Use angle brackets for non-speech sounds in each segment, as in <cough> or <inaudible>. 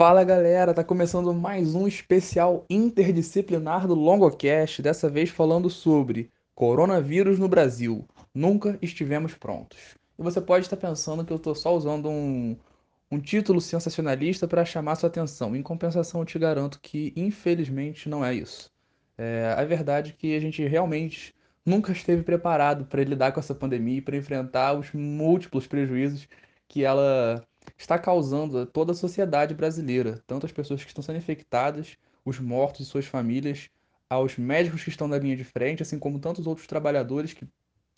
Fala galera, tá começando mais um especial interdisciplinar do Longocast, dessa vez falando sobre coronavírus no Brasil. Nunca estivemos prontos. E você pode estar pensando que eu estou só usando um, um título sensacionalista para chamar sua atenção. Em compensação, eu te garanto que infelizmente não é isso. É, a verdade é que a gente realmente nunca esteve preparado para lidar com essa pandemia e para enfrentar os múltiplos prejuízos que ela está causando a toda a sociedade brasileira, tanto as pessoas que estão sendo infectadas, os mortos e suas famílias, aos médicos que estão na linha de frente, assim como tantos outros trabalhadores que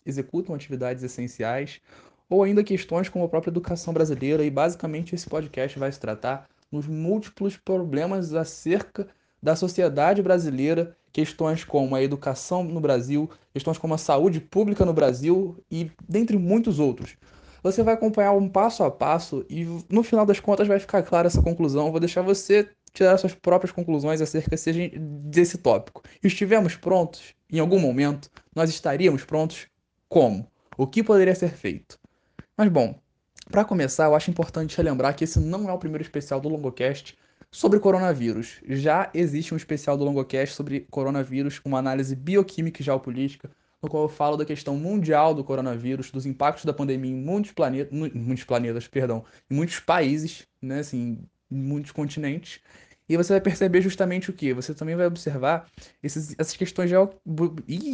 executam atividades essenciais, ou ainda questões como a própria educação brasileira, e basicamente esse podcast vai se tratar nos múltiplos problemas acerca da sociedade brasileira, questões como a educação no Brasil, questões como a saúde pública no Brasil e dentre muitos outros. Você vai acompanhar um passo a passo e no final das contas vai ficar clara essa conclusão. vou deixar você tirar suas próprias conclusões acerca desse tópico. Estivemos prontos? Em algum momento? Nós estaríamos prontos? Como? O que poderia ser feito? Mas bom, para começar, eu acho importante relembrar que esse não é o primeiro especial do Longocast sobre coronavírus. Já existe um especial do Longocast sobre coronavírus, uma análise bioquímica e geopolítica, no qual eu falo da questão mundial do coronavírus, dos impactos da pandemia em muitos planetas, muitos planetas, perdão, em muitos países, né, assim, em muitos continentes. E você vai perceber justamente o que? Você também vai observar esses, essas questões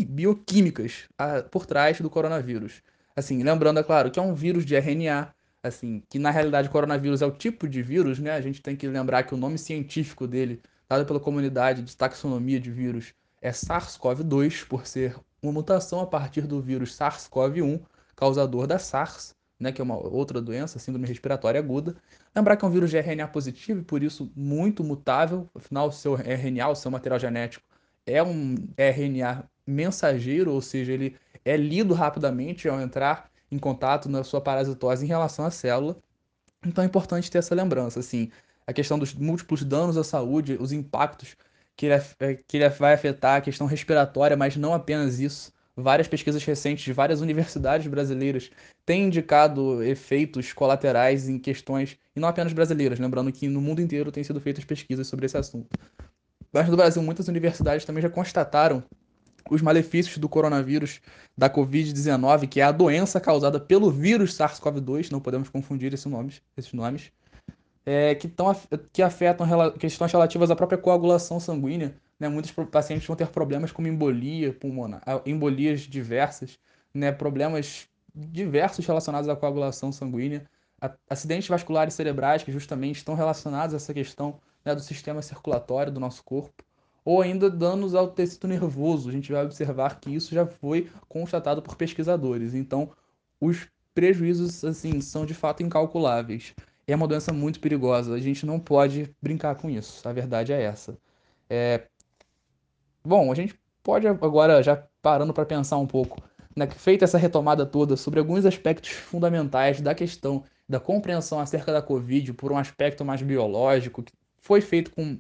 bioquímicas a, por trás do coronavírus. Assim, lembrando, é claro, que é um vírus de RNA, assim, que na realidade o coronavírus é o tipo de vírus, né? A gente tem que lembrar que o nome científico dele, dado pela comunidade de taxonomia de vírus, é SARS-CoV-2, por ser uma mutação a partir do vírus SARS-CoV-1, causador da SARS, né, que é uma outra doença, síndrome respiratória aguda. Lembrar que é um vírus de RNA positivo e por isso muito mutável, afinal o seu RNA, o seu material genético, é um RNA mensageiro, ou seja, ele é lido rapidamente ao entrar em contato na sua parasitose em relação à célula. Então é importante ter essa lembrança, assim, a questão dos múltiplos danos à saúde, os impactos que ele, é, que ele vai afetar a questão respiratória, mas não apenas isso. Várias pesquisas recentes de várias universidades brasileiras têm indicado efeitos colaterais em questões, e não apenas brasileiras, lembrando que no mundo inteiro têm sido feitas pesquisas sobre esse assunto. Mas no Brasil, muitas universidades também já constataram os malefícios do coronavírus, da Covid-19, que é a doença causada pelo vírus SARS-CoV-2, não podemos confundir esses nomes é, que, tão, que afetam questões relativas à própria coagulação sanguínea. Né? Muitos pacientes vão ter problemas como embolia pulmonar, embolias diversas, né? problemas diversos relacionados à coagulação sanguínea, acidentes vasculares cerebrais que justamente estão relacionados a essa questão né, do sistema circulatório do nosso corpo, ou ainda danos ao tecido nervoso. A gente vai observar que isso já foi constatado por pesquisadores. Então, os prejuízos assim são de fato incalculáveis é uma doença muito perigosa. A gente não pode brincar com isso. A verdade é essa. É... Bom, a gente pode agora, já parando para pensar um pouco, né, feita essa retomada toda sobre alguns aspectos fundamentais da questão da compreensão acerca da Covid por um aspecto mais biológico, que foi feito com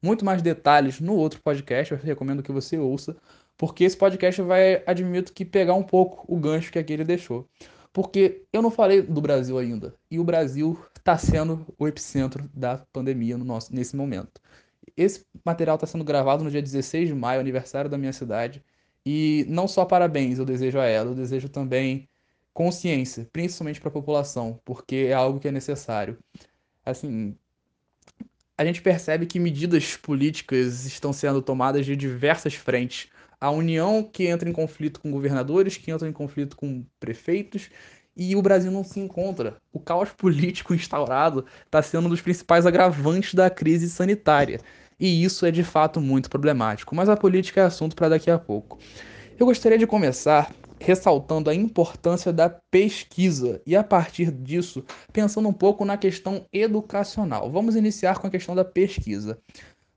muito mais detalhes no outro podcast, eu recomendo que você ouça, porque esse podcast vai, admito que, pegar um pouco o gancho que aquele deixou. Porque eu não falei do Brasil ainda, e o Brasil está sendo o epicentro da pandemia no nosso, nesse momento. Esse material está sendo gravado no dia 16 de maio, aniversário da minha cidade. E não só parabéns eu desejo a ela, eu desejo também consciência, principalmente para a população, porque é algo que é necessário. Assim, a gente percebe que medidas políticas estão sendo tomadas de diversas frentes. A União que entra em conflito com governadores, que entra em conflito com prefeitos, e o Brasil não se encontra. O caos político instaurado está sendo um dos principais agravantes da crise sanitária. E isso é de fato muito problemático. Mas a política é assunto para daqui a pouco. Eu gostaria de começar ressaltando a importância da pesquisa e, a partir disso, pensando um pouco na questão educacional. Vamos iniciar com a questão da pesquisa.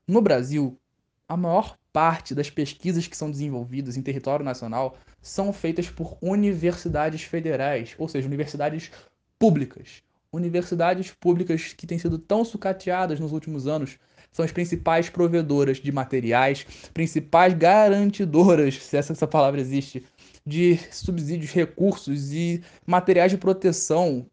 No Brasil, a maior parte das pesquisas que são desenvolvidas em território nacional são feitas por universidades federais, ou seja, universidades públicas. Universidades públicas que têm sido tão sucateadas nos últimos anos são as principais provedoras de materiais, principais garantidoras, se essa, essa palavra existe, de subsídios, recursos e materiais de proteção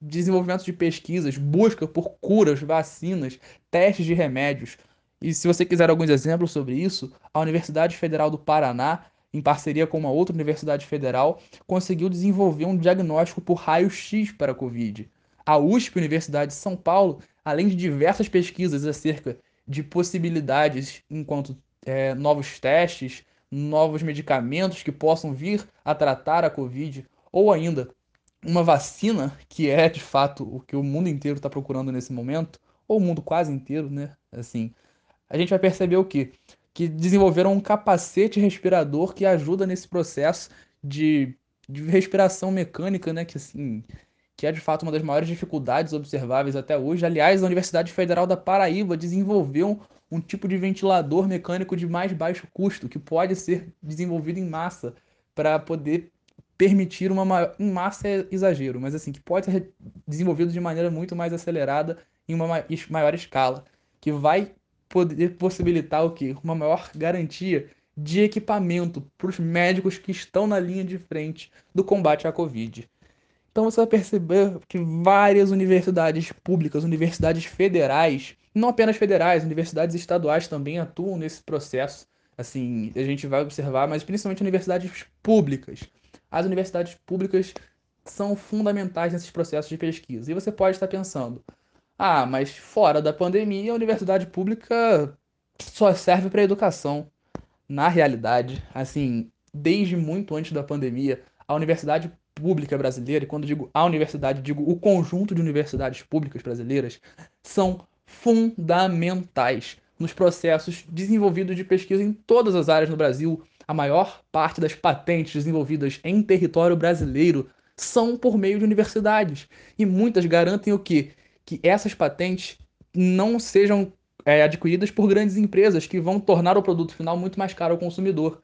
desenvolvimento de pesquisas, busca por curas, vacinas, testes de remédios. E se você quiser alguns exemplos sobre isso, a Universidade Federal do Paraná, em parceria com uma outra universidade federal, conseguiu desenvolver um diagnóstico por raio-x para a Covid. A USP, Universidade de São Paulo, além de diversas pesquisas acerca de possibilidades enquanto é, novos testes, novos medicamentos que possam vir a tratar a Covid, ou ainda uma vacina, que é de fato o que o mundo inteiro está procurando nesse momento, ou o mundo quase inteiro, né? Assim, a gente vai perceber o quê? Que desenvolveram um capacete respirador que ajuda nesse processo de, de respiração mecânica, né? Que assim, que é de fato uma das maiores dificuldades observáveis até hoje. Aliás, a Universidade Federal da Paraíba desenvolveu um tipo de ventilador mecânico de mais baixo custo, que pode ser desenvolvido em massa para poder permitir uma maior, em massa é exagero, mas assim, que pode ser desenvolvido de maneira muito mais acelerada em uma maior escala, que vai poder possibilitar o quê? Uma maior garantia de equipamento para os médicos que estão na linha de frente do combate à Covid. Então você vai perceber que várias universidades públicas, universidades federais, não apenas federais, universidades estaduais também atuam nesse processo. Assim, a gente vai observar, mas principalmente universidades públicas as universidades públicas são fundamentais nesses processos de pesquisa. E você pode estar pensando, ah, mas fora da pandemia, a universidade pública só serve para educação. Na realidade, assim, desde muito antes da pandemia, a universidade pública brasileira, e quando digo a universidade, digo o conjunto de universidades públicas brasileiras, são fundamentais nos processos desenvolvidos de pesquisa em todas as áreas no Brasil, a maior parte das patentes desenvolvidas em território brasileiro são por meio de universidades. E muitas garantem o quê? Que essas patentes não sejam é, adquiridas por grandes empresas que vão tornar o produto final muito mais caro ao consumidor.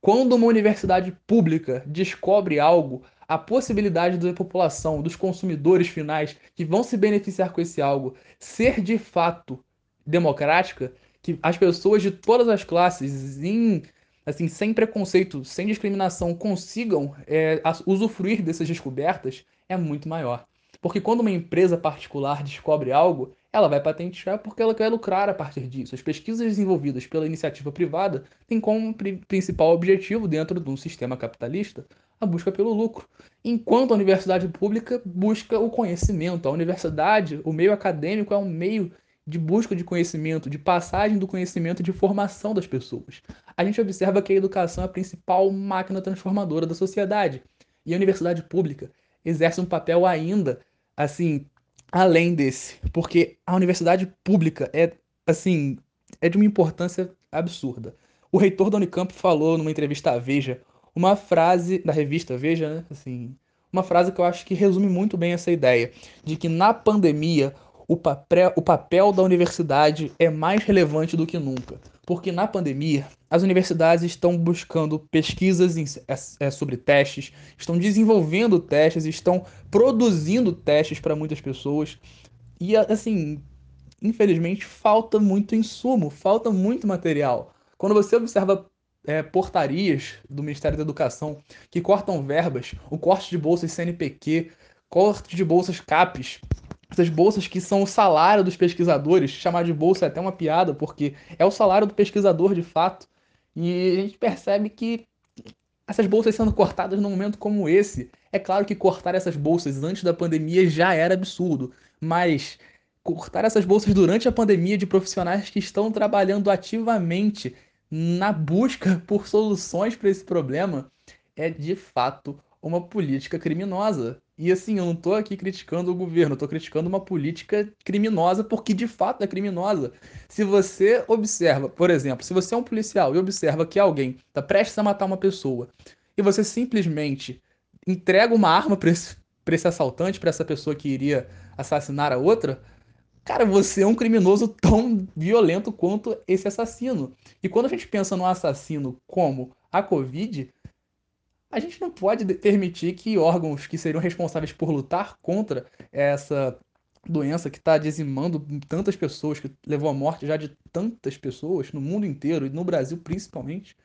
Quando uma universidade pública descobre algo, a possibilidade da população, dos consumidores finais que vão se beneficiar com esse algo, ser de fato democrática, que as pessoas de todas as classes, em assim, sem preconceito, sem discriminação, consigam é, usufruir dessas descobertas é muito maior. Porque quando uma empresa particular descobre algo, ela vai patentear porque ela quer lucrar a partir disso. As pesquisas desenvolvidas pela iniciativa privada têm como principal objetivo, dentro de um sistema capitalista, a busca pelo lucro. Enquanto a universidade pública busca o conhecimento. A universidade, o meio acadêmico, é um meio de busca de conhecimento, de passagem do conhecimento de formação das pessoas. A gente observa que a educação é a principal máquina transformadora da sociedade. E a universidade pública exerce um papel ainda, assim, além desse. Porque a universidade pública é, assim, é de uma importância absurda. O reitor da Unicamp falou numa entrevista à Veja uma frase da revista Veja, né? Assim, uma frase que eu acho que resume muito bem essa ideia de que na pandemia o papel, o papel da universidade é mais relevante do que nunca. Porque na pandemia, as universidades estão buscando pesquisas em, é, é, sobre testes, estão desenvolvendo testes, estão produzindo testes para muitas pessoas. E, assim, infelizmente, falta muito insumo, falta muito material. Quando você observa é, portarias do Ministério da Educação que cortam verbas, o corte de bolsas CNPq, corte de bolsas CAPES, essas bolsas que são o salário dos pesquisadores, chamar de bolsa é até uma piada, porque é o salário do pesquisador de fato. E a gente percebe que essas bolsas sendo cortadas num momento como esse, é claro que cortar essas bolsas antes da pandemia já era absurdo, mas cortar essas bolsas durante a pandemia de profissionais que estão trabalhando ativamente na busca <laughs> por soluções para esse problema é de fato uma política criminosa. E assim, eu não tô aqui criticando o governo, eu tô criticando uma política criminosa porque de fato é criminosa. Se você observa, por exemplo, se você é um policial e observa que alguém tá prestes a matar uma pessoa e você simplesmente entrega uma arma para esse, pra esse assaltante, para essa pessoa que iria assassinar a outra, cara, você é um criminoso tão violento quanto esse assassino. E quando a gente pensa no assassino como a Covid, a gente não pode permitir que órgãos que seriam responsáveis por lutar contra essa doença que está dizimando tantas pessoas, que levou à morte já de tantas pessoas no mundo inteiro e no Brasil principalmente,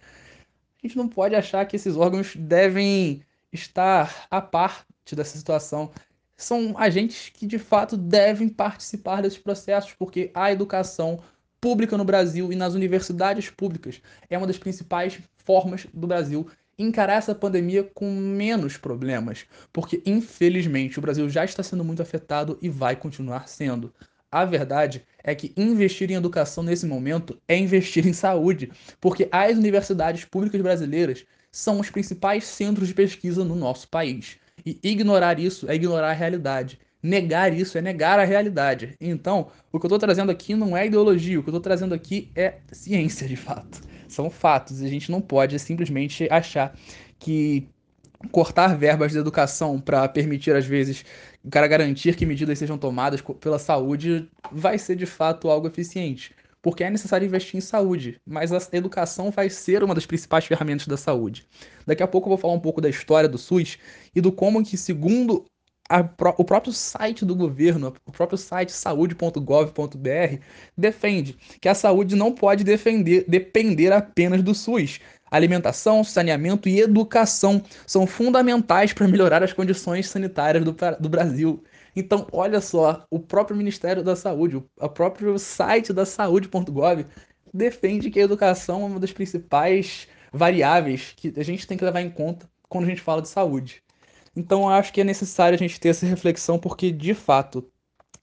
a gente não pode achar que esses órgãos devem estar à parte dessa situação. são agentes que de fato devem participar desses processos, porque a educação pública no Brasil e nas universidades públicas é uma das principais formas do Brasil encarar essa pandemia com menos problemas, porque infelizmente o Brasil já está sendo muito afetado e vai continuar sendo. A verdade é que investir em educação nesse momento é investir em saúde, porque as universidades públicas brasileiras são os principais centros de pesquisa no nosso país. E ignorar isso é ignorar a realidade. Negar isso é negar a realidade. Então, o que eu estou trazendo aqui não é ideologia, o que eu estou trazendo aqui é ciência, de fato. São fatos. A gente não pode simplesmente achar que cortar verbas de educação para permitir, às vezes, para garantir que medidas sejam tomadas pela saúde vai ser de fato algo eficiente porque é necessário investir em saúde, mas a educação vai ser uma das principais ferramentas da saúde. Daqui a pouco eu vou falar um pouco da história do SUS e do como que, segundo a, o próprio site do governo, o próprio site saúde.gov.br, defende que a saúde não pode defender, depender apenas do SUS. Alimentação, saneamento e educação são fundamentais para melhorar as condições sanitárias do, do Brasil. Então, olha só, o próprio Ministério da Saúde, o próprio site da saúde.gov defende que a educação é uma das principais variáveis que a gente tem que levar em conta quando a gente fala de saúde. Então, acho que é necessário a gente ter essa reflexão porque, de fato,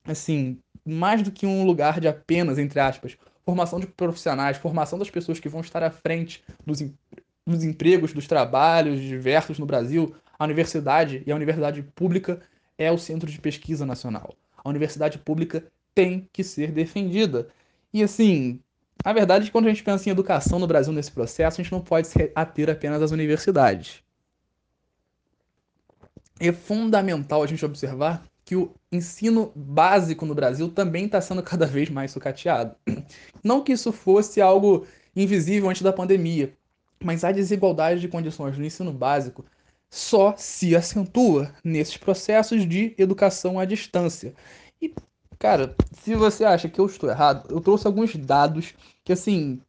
assim, mais do que um lugar de apenas, entre aspas, formação de profissionais, formação das pessoas que vão estar à frente dos, dos empregos, dos trabalhos diversos no Brasil, a universidade e a universidade pública é o centro de pesquisa nacional. A universidade pública tem que ser defendida. E assim, a verdade é que quando a gente pensa em educação no Brasil nesse processo, a gente não pode se ater apenas às universidades. É fundamental a gente observar que o ensino básico no Brasil também está sendo cada <laughs> vez mais sucateado. Não que isso fosse algo invisível antes da pandemia, mas a desigualdade de condições no ensino básico só se acentua nesses processos de educação à distância. E, cara, se você acha que eu estou errado, eu trouxe alguns dados que, assim,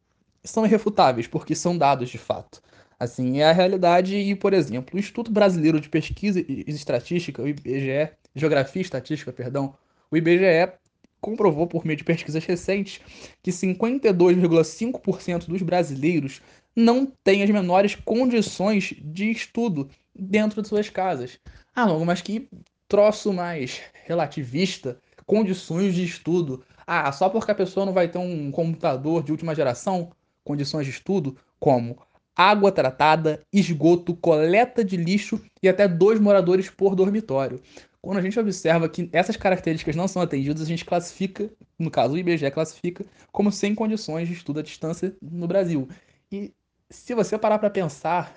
são irrefutáveis, porque são dados de fato. Assim, é a realidade e, por exemplo, o Instituto Brasileiro de Pesquisa e Estatística, o IBGE, Geografia e Estatística, perdão, o IBGE comprovou por meio de pesquisas recentes que 52,5% dos brasileiros não têm as menores condições de estudo dentro de suas casas. Ah, Longo, mas que troço mais relativista, condições de estudo. Ah, só porque a pessoa não vai ter um computador de última geração, condições de estudo, como água tratada, esgoto, coleta de lixo e até dois moradores por dormitório. Quando a gente observa que essas características não são atendidas, a gente classifica, no caso o IBGE classifica, como sem condições de estudo à distância no Brasil. E se você parar para pensar,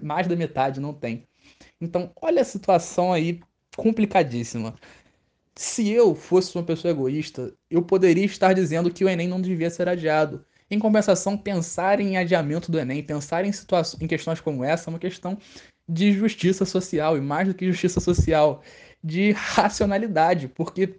mais da metade não tem. Então, olha a situação aí complicadíssima. Se eu fosse uma pessoa egoísta, eu poderia estar dizendo que o Enem não devia ser adiado. Em compensação, pensar em adiamento do Enem, pensar em, em questões como essa, é uma questão de justiça social, e mais do que justiça social, de racionalidade, porque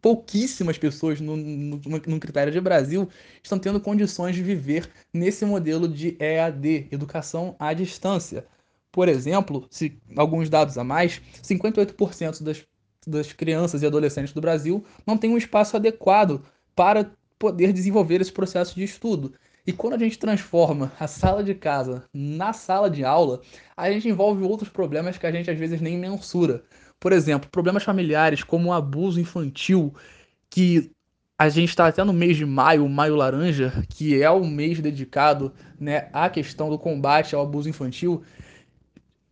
pouquíssimas pessoas no, no, no, critério de Brasil estão tendo condições de viver nesse modelo de EAD, educação à distância. Por exemplo, se alguns dados a mais, 58% das, das crianças e adolescentes do Brasil não têm um espaço adequado para poder desenvolver esse processo de estudo. E quando a gente transforma a sala de casa na sala de aula, a gente envolve outros problemas que a gente às vezes nem mensura. Por exemplo, problemas familiares como o abuso infantil, que a gente está até no mês de maio, maio laranja, que é o mês dedicado né, à questão do combate ao abuso infantil.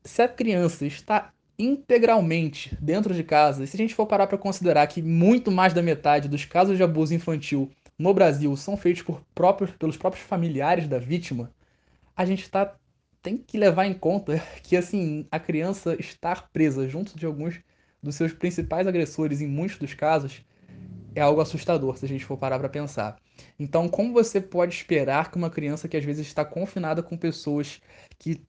Se a criança está integralmente dentro de casa, e se a gente for parar para considerar que muito mais da metade dos casos de abuso infantil no Brasil são feitos por próprios, pelos próprios familiares da vítima, a gente tá, tem que levar em conta <laughs> que assim a criança estar presa junto de alguns dos seus principais agressores em muitos dos casos é algo assustador se a gente for parar para pensar. Então, como você pode esperar que uma criança que às vezes está confinada com pessoas que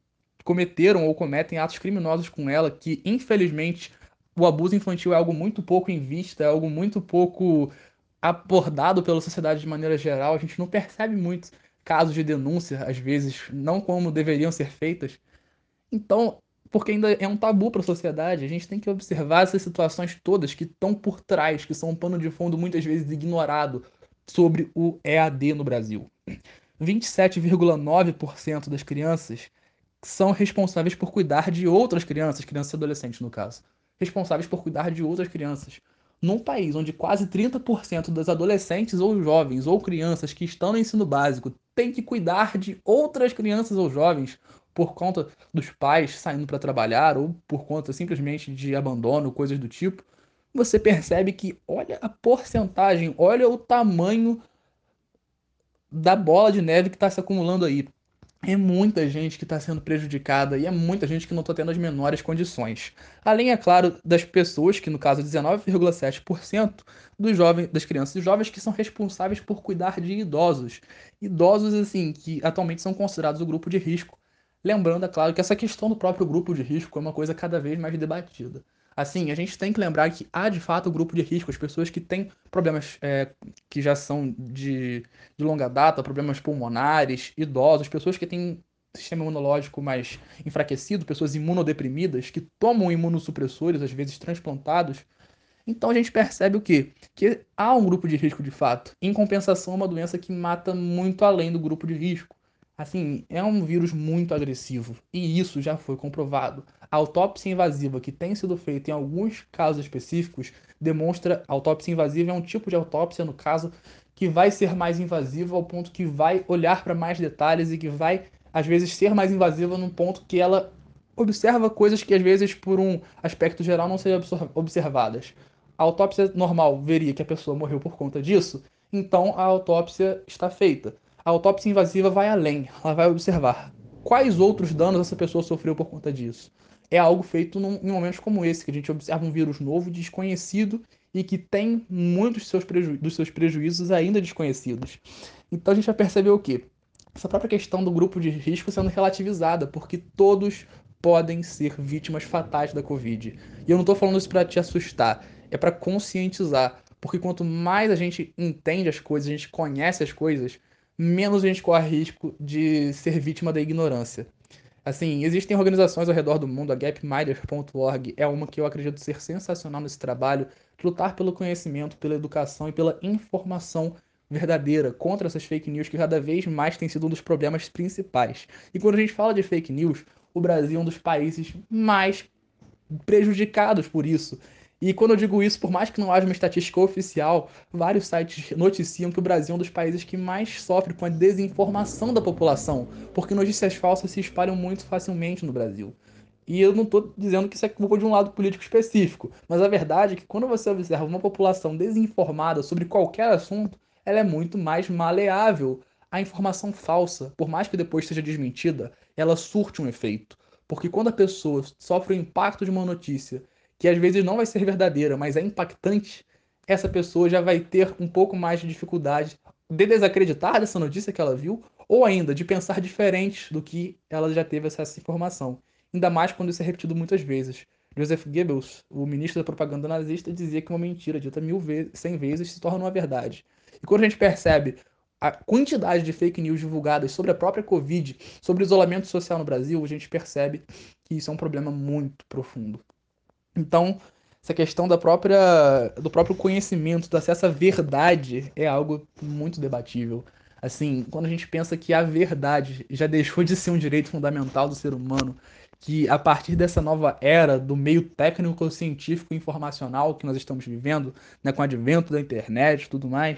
cometeram ou cometem atos criminosos com ela, que infelizmente o abuso infantil é algo muito pouco em vista, é algo muito pouco abordado pela sociedade de maneira geral, a gente não percebe muito casos de denúncia, às vezes, não como deveriam ser feitas. Então, porque ainda é um tabu para a sociedade. A gente tem que observar essas situações todas que estão por trás, que são um pano de fundo muitas vezes ignorado sobre o EAD no Brasil. 27,9% das crianças são responsáveis por cuidar de outras crianças, crianças e adolescentes no caso, responsáveis por cuidar de outras crianças. Num país onde quase 30% dos adolescentes ou jovens ou crianças que estão no ensino básico têm que cuidar de outras crianças ou jovens por conta dos pais saindo para trabalhar ou por conta simplesmente de abandono, coisas do tipo, você percebe que olha a porcentagem, olha o tamanho da bola de neve que está se acumulando aí. É muita gente que está sendo prejudicada e é muita gente que não está tendo as menores condições. Além, é claro, das pessoas, que no caso 19,7% dos jovens, das crianças e jovens que são responsáveis por cuidar de idosos. Idosos, assim, que atualmente são considerados o grupo de risco. Lembrando, é claro, que essa questão do próprio grupo de risco é uma coisa cada vez mais debatida. Assim, a gente tem que lembrar que há de fato o grupo de risco, as pessoas que têm problemas é, que já são de, de longa data, problemas pulmonares, idosos, pessoas que têm sistema imunológico mais enfraquecido, pessoas imunodeprimidas, que tomam imunossupressores, às vezes transplantados. Então a gente percebe o quê? Que há um grupo de risco de fato. Em compensação, uma doença que mata muito além do grupo de risco. Assim, é um vírus muito agressivo e isso já foi comprovado. A autópsia invasiva que tem sido feita em alguns casos específicos demonstra a autópsia invasiva é um tipo de autópsia, no caso, que vai ser mais invasiva ao ponto que vai olhar para mais detalhes e que vai, às vezes, ser mais invasiva num ponto que ela observa coisas que, às vezes, por um aspecto geral, não seriam observadas. A autópsia normal veria que a pessoa morreu por conta disso, então a autópsia está feita. A autópsia invasiva vai além, ela vai observar quais outros danos essa pessoa sofreu por conta disso. É algo feito num, em momentos como esse, que a gente observa um vírus novo, desconhecido e que tem muitos seus dos seus prejuízos ainda desconhecidos. Então a gente vai perceber o quê? Essa própria questão do grupo de risco sendo relativizada, porque todos podem ser vítimas fatais da Covid. E eu não estou falando isso para te assustar, é para conscientizar, porque quanto mais a gente entende as coisas, a gente conhece as coisas, menos a gente corre risco de ser vítima da ignorância. Assim, existem organizações ao redor do mundo, a gapminder.org é uma que eu acredito ser sensacional nesse trabalho, de lutar pelo conhecimento, pela educação e pela informação verdadeira contra essas fake news que cada vez mais tem sido um dos problemas principais. E quando a gente fala de fake news, o Brasil é um dos países mais prejudicados por isso. E quando eu digo isso, por mais que não haja uma estatística oficial, vários sites noticiam que o Brasil é um dos países que mais sofre com a desinformação da população, porque notícias falsas se espalham muito facilmente no Brasil. E eu não estou dizendo que isso é culpa de um lado político específico, mas a verdade é que quando você observa uma população desinformada sobre qualquer assunto, ela é muito mais maleável à informação falsa. Por mais que depois seja desmentida, ela surte um efeito. Porque quando a pessoa sofre o impacto de uma notícia que às vezes não vai ser verdadeira, mas é impactante, essa pessoa já vai ter um pouco mais de dificuldade de desacreditar dessa notícia que ela viu, ou ainda de pensar diferente do que ela já teve essa informação. Ainda mais quando isso é repetido muitas vezes. Joseph Goebbels, o ministro da propaganda nazista, dizia que uma mentira dita mil vezes, cem vezes se torna uma verdade. E quando a gente percebe a quantidade de fake news divulgadas sobre a própria Covid, sobre o isolamento social no Brasil, a gente percebe que isso é um problema muito profundo. Então, essa questão da própria, do próprio conhecimento, do acesso à verdade é algo muito debatível. Assim, quando a gente pensa que a verdade já deixou de ser um direito fundamental do ser humano, que a partir dessa nova era do meio técnico, científico e informacional que nós estamos vivendo, né, com o advento da internet e tudo mais,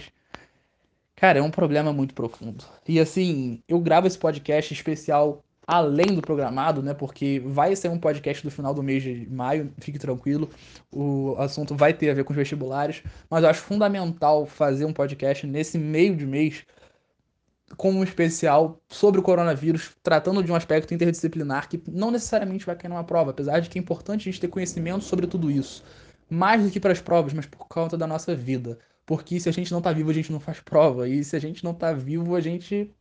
cara, é um problema muito profundo. E assim, eu gravo esse podcast especial além do programado, né? Porque vai ser um podcast do final do mês de maio, fique tranquilo. O assunto vai ter a ver com os vestibulares, mas eu acho fundamental fazer um podcast nesse meio de mês como um especial sobre o coronavírus, tratando de um aspecto interdisciplinar que não necessariamente vai cair numa prova, apesar de que é importante a gente ter conhecimento sobre tudo isso. Mais do que para as provas, mas por conta da nossa vida. Porque se a gente não tá vivo, a gente não faz prova. E se a gente não tá vivo, a gente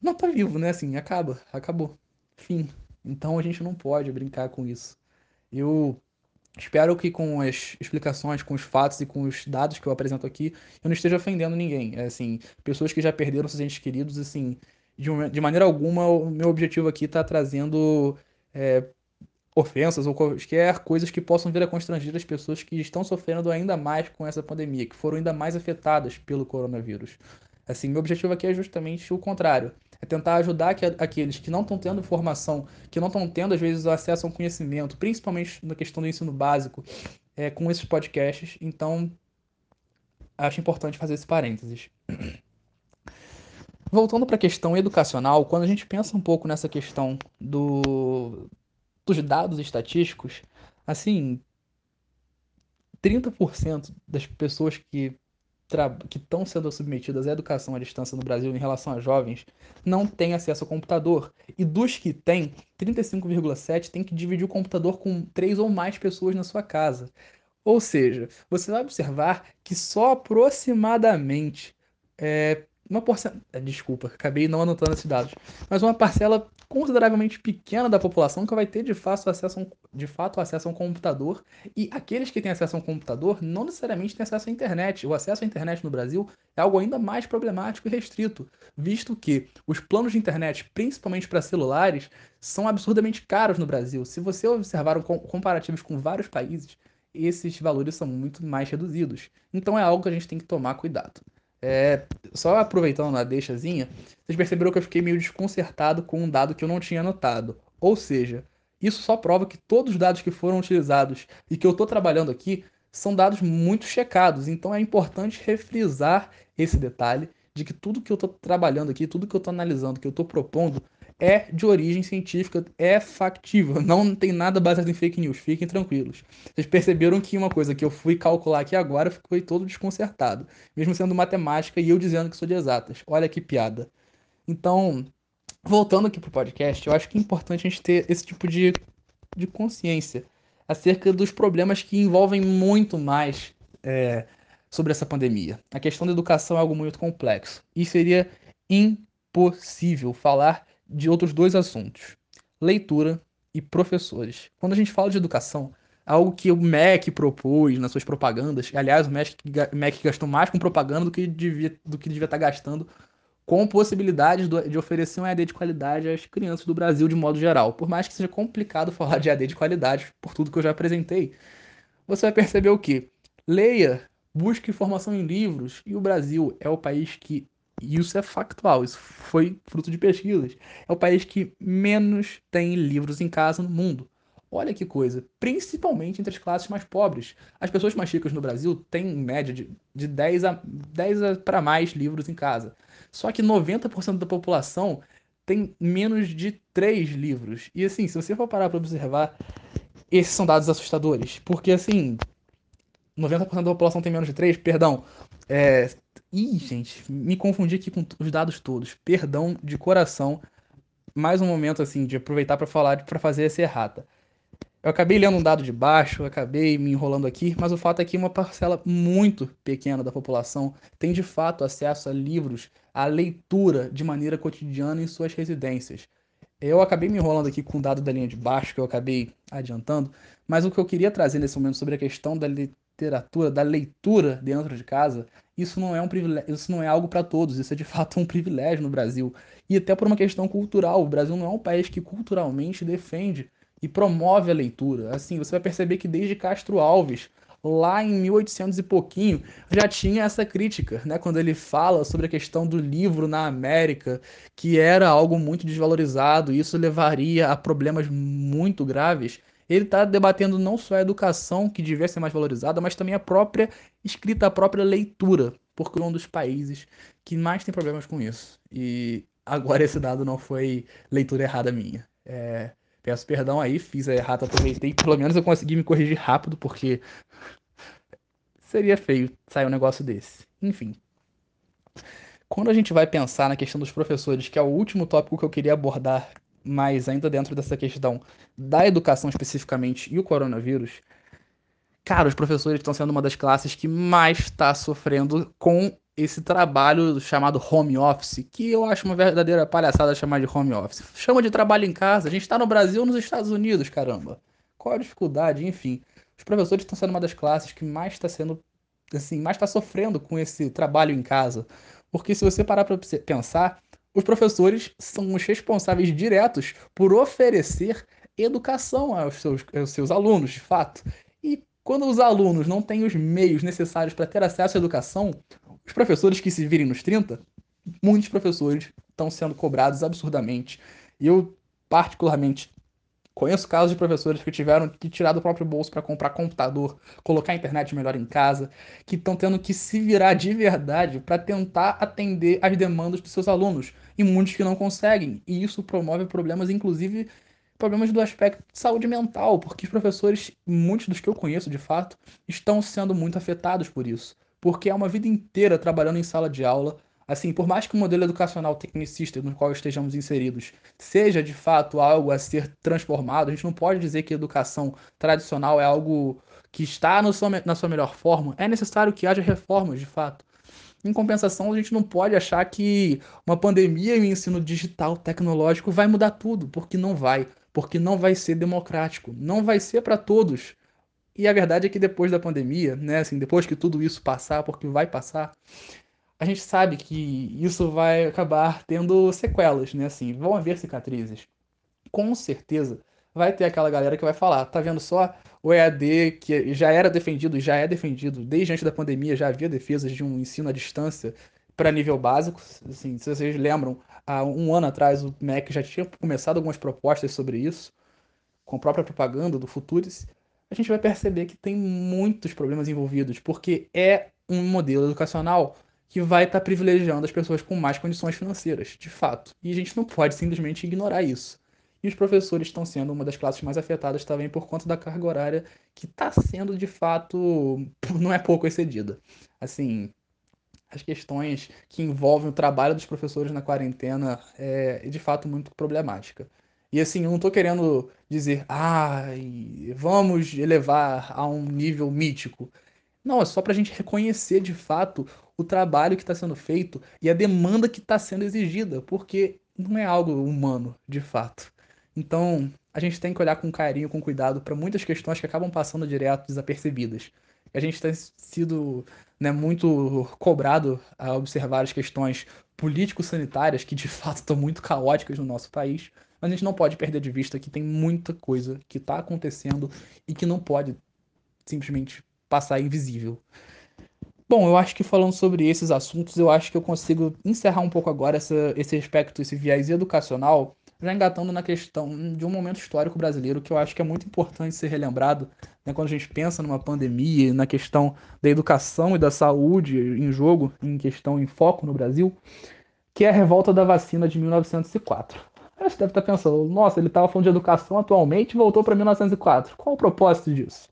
não tá vivo, né? Assim, acaba, acabou. Fim. Então a gente não pode brincar com isso. Eu espero que com as explicações, com os fatos e com os dados que eu apresento aqui, eu não esteja ofendendo ninguém. É, assim, pessoas que já perderam seus entes queridos, assim, de, uma, de maneira alguma, o meu objetivo aqui está trazendo é, ofensas ou qualquer coisas que possam vir a constranger as pessoas que estão sofrendo ainda mais com essa pandemia, que foram ainda mais afetadas pelo coronavírus. Assim, meu objetivo aqui é justamente o contrário. É tentar ajudar aqueles que não estão tendo formação, que não estão tendo, às vezes, acesso a um conhecimento, principalmente na questão do ensino básico, é, com esses podcasts. Então, acho importante fazer esse parênteses. <clears throat> Voltando para a questão educacional, quando a gente pensa um pouco nessa questão do, dos dados estatísticos, assim, 30% das pessoas que que estão sendo submetidas à educação à distância no Brasil em relação a jovens não têm acesso ao computador. E dos que têm, 35,7% tem que dividir o computador com três ou mais pessoas na sua casa. Ou seja, você vai observar que só aproximadamente é, uma porcentagem. É, desculpa, acabei não anotando esses dados. Mas uma parcela consideravelmente pequena da população que vai ter de fato acesso a um, de fato acesso a um computador. E aqueles que têm acesso a um computador não necessariamente têm acesso à internet. O acesso à internet no Brasil é algo ainda mais problemático e restrito, visto que os planos de internet, principalmente para celulares, são absurdamente caros no Brasil. Se você observar comparativos com vários países, esses valores são muito mais reduzidos. Então é algo que a gente tem que tomar cuidado. É, só aproveitando a deixazinha, vocês perceberam que eu fiquei meio desconcertado com um dado que eu não tinha anotado. Ou seja, isso só prova que todos os dados que foram utilizados e que eu estou trabalhando aqui são dados muito checados. Então é importante refrisar esse detalhe de que tudo que eu estou trabalhando aqui, tudo que eu estou analisando, que eu estou propondo, é de origem científica, é factível, <laughs> não tem nada baseado em fake news, fiquem tranquilos. Vocês perceberam que uma coisa que eu fui calcular aqui agora foi todo desconcertado, mesmo sendo matemática e eu dizendo que sou de exatas. Olha que piada. Então, voltando aqui pro podcast, eu acho que é importante a gente ter esse tipo de, de consciência acerca dos problemas que envolvem muito mais é, sobre essa pandemia. A questão da educação é algo muito complexo e seria impossível falar de outros dois assuntos: leitura e professores. Quando a gente fala de educação, algo que o MEC propôs nas suas propagandas, aliás, o MEC, gastou mais com propaganda do que devia, do que devia estar gastando com possibilidades de oferecer um EAD de qualidade às crianças do Brasil de modo geral. Por mais que seja complicado falar de EAD de qualidade, por tudo que eu já apresentei, você vai perceber o que? Leia, busque informação em livros, e o Brasil é o país que e isso é factual, isso foi fruto de pesquisas. É o país que menos tem livros em casa no mundo. Olha que coisa, principalmente entre as classes mais pobres. As pessoas mais ricas no Brasil têm em média de, de 10 a 10 para mais livros em casa. Só que 90% da população tem menos de 3 livros. E assim, se você for parar para observar, esses são dados assustadores. Porque assim, 90% da população tem menos de 3, perdão. É, Ih, gente, me confundi aqui com os dados todos. Perdão de coração. Mais um momento assim de aproveitar para falar, para fazer essa errata. Eu acabei lendo um dado de baixo, acabei me enrolando aqui, mas o fato é que uma parcela muito pequena da população tem de fato acesso a livros, a leitura de maneira cotidiana em suas residências. Eu acabei me enrolando aqui com o dado da linha de baixo, que eu acabei adiantando, mas o que eu queria trazer nesse momento sobre a questão da literatura, da leitura dentro de casa, isso não é um privilégio, isso não é algo para todos, isso é de <laughs> fato um privilégio no Brasil. E até por uma questão cultural, o Brasil não é um país que culturalmente defende e promove a leitura. Assim, você vai perceber que desde Castro Alves, lá em 1800 e pouquinho, já tinha essa crítica, né, quando ele fala sobre a questão do livro na América, que era algo muito desvalorizado, e isso levaria a problemas muito graves ele está debatendo não só a educação, que devia ser mais valorizada, mas também a própria escrita, a própria leitura, porque é um dos países que mais tem problemas com isso. E agora <laughs> esse dado não foi leitura errada minha. É, peço perdão aí, fiz a errata, aproveitei, pelo menos eu consegui me corrigir rápido, porque <laughs> seria feio sair um negócio desse. Enfim. Quando a gente vai pensar na questão dos professores, que é o último tópico que eu queria abordar mas ainda dentro dessa questão da educação especificamente e o coronavírus, cara, os professores estão sendo uma das classes que mais está sofrendo com esse trabalho chamado home office, que eu acho uma verdadeira palhaçada chamar de home office. Chama de trabalho em casa, a gente está no Brasil nos Estados Unidos, caramba. Qual a dificuldade? Enfim, os professores estão sendo uma das classes que mais está sendo, assim, mais está sofrendo com esse trabalho em casa. Porque se você parar para pensar, os professores são os responsáveis diretos por oferecer educação aos seus, aos seus alunos, de fato. E quando os alunos não têm os meios necessários para ter acesso à educação, os professores que se virem nos 30, muitos professores estão sendo cobrados absurdamente. Eu, particularmente, Conheço casos de professores que tiveram que tirar do próprio bolso para comprar computador, colocar a internet melhor em casa, que estão tendo que se virar de verdade para tentar atender às demandas dos seus alunos, e muitos que não conseguem. E isso promove problemas, inclusive problemas do aspecto de saúde mental, porque os professores, muitos dos que eu conheço de fato, estão sendo muito afetados por isso. Porque é uma vida inteira trabalhando em sala de aula, Assim, por mais que o modelo educacional tecnicista no qual estejamos inseridos seja de fato algo a ser transformado, a gente não pode dizer que a educação tradicional é algo que está seu, na sua melhor forma. É necessário que haja reformas, de fato. Em compensação, a gente não pode achar que uma pandemia e o ensino digital tecnológico vai mudar tudo, porque não vai, porque não vai ser democrático, não vai ser para todos. E a verdade é que depois da pandemia, né, assim, depois que tudo isso passar, porque vai passar, a gente sabe que isso vai acabar tendo sequelas, né? Assim, vão haver cicatrizes. Com certeza vai ter aquela galera que vai falar, tá vendo só o EAD que já era defendido já é defendido desde antes da pandemia, já havia defesas de um ensino à distância para nível básico. Assim, se vocês lembram, há um ano atrás o MEC já tinha começado algumas propostas sobre isso, com a própria propaganda do Futuris. A gente vai perceber que tem muitos problemas envolvidos, porque é um modelo educacional que vai estar tá privilegiando as pessoas com mais condições financeiras, de fato. E a gente não pode simplesmente ignorar isso. E os professores estão sendo uma das classes mais afetadas também por conta da carga horária que está sendo de fato <laughs> não é pouco excedida. Assim, as questões que envolvem o trabalho dos professores na quarentena é de fato muito problemática. E assim, eu não estou querendo dizer, ah, vamos elevar a um nível mítico. Não, é só para a gente reconhecer de fato o trabalho que está sendo feito e a demanda que está sendo exigida, porque não é algo humano, de fato. Então, a gente tem que olhar com carinho, com cuidado para muitas questões que acabam passando direto desapercebidas. A gente tem sido né, muito cobrado a observar as questões político-sanitárias que de <laughs> fato estão muito caóticas no nosso país, mas a gente não pode perder de vista que tem muita coisa que está acontecendo e que não pode simplesmente passar invisível. Bom, eu acho que falando sobre esses assuntos, eu acho que eu consigo encerrar um pouco agora essa, esse aspecto, esse viés educacional, já engatando na questão de um momento histórico brasileiro que eu acho que é muito importante ser relembrado né, quando a gente pensa numa pandemia, na questão da educação e da saúde em jogo, em questão em foco no Brasil, que é a revolta da vacina de 1904. Você deve estar pensando, nossa, ele estava falando de educação atualmente e voltou para 1904. Qual o propósito disso?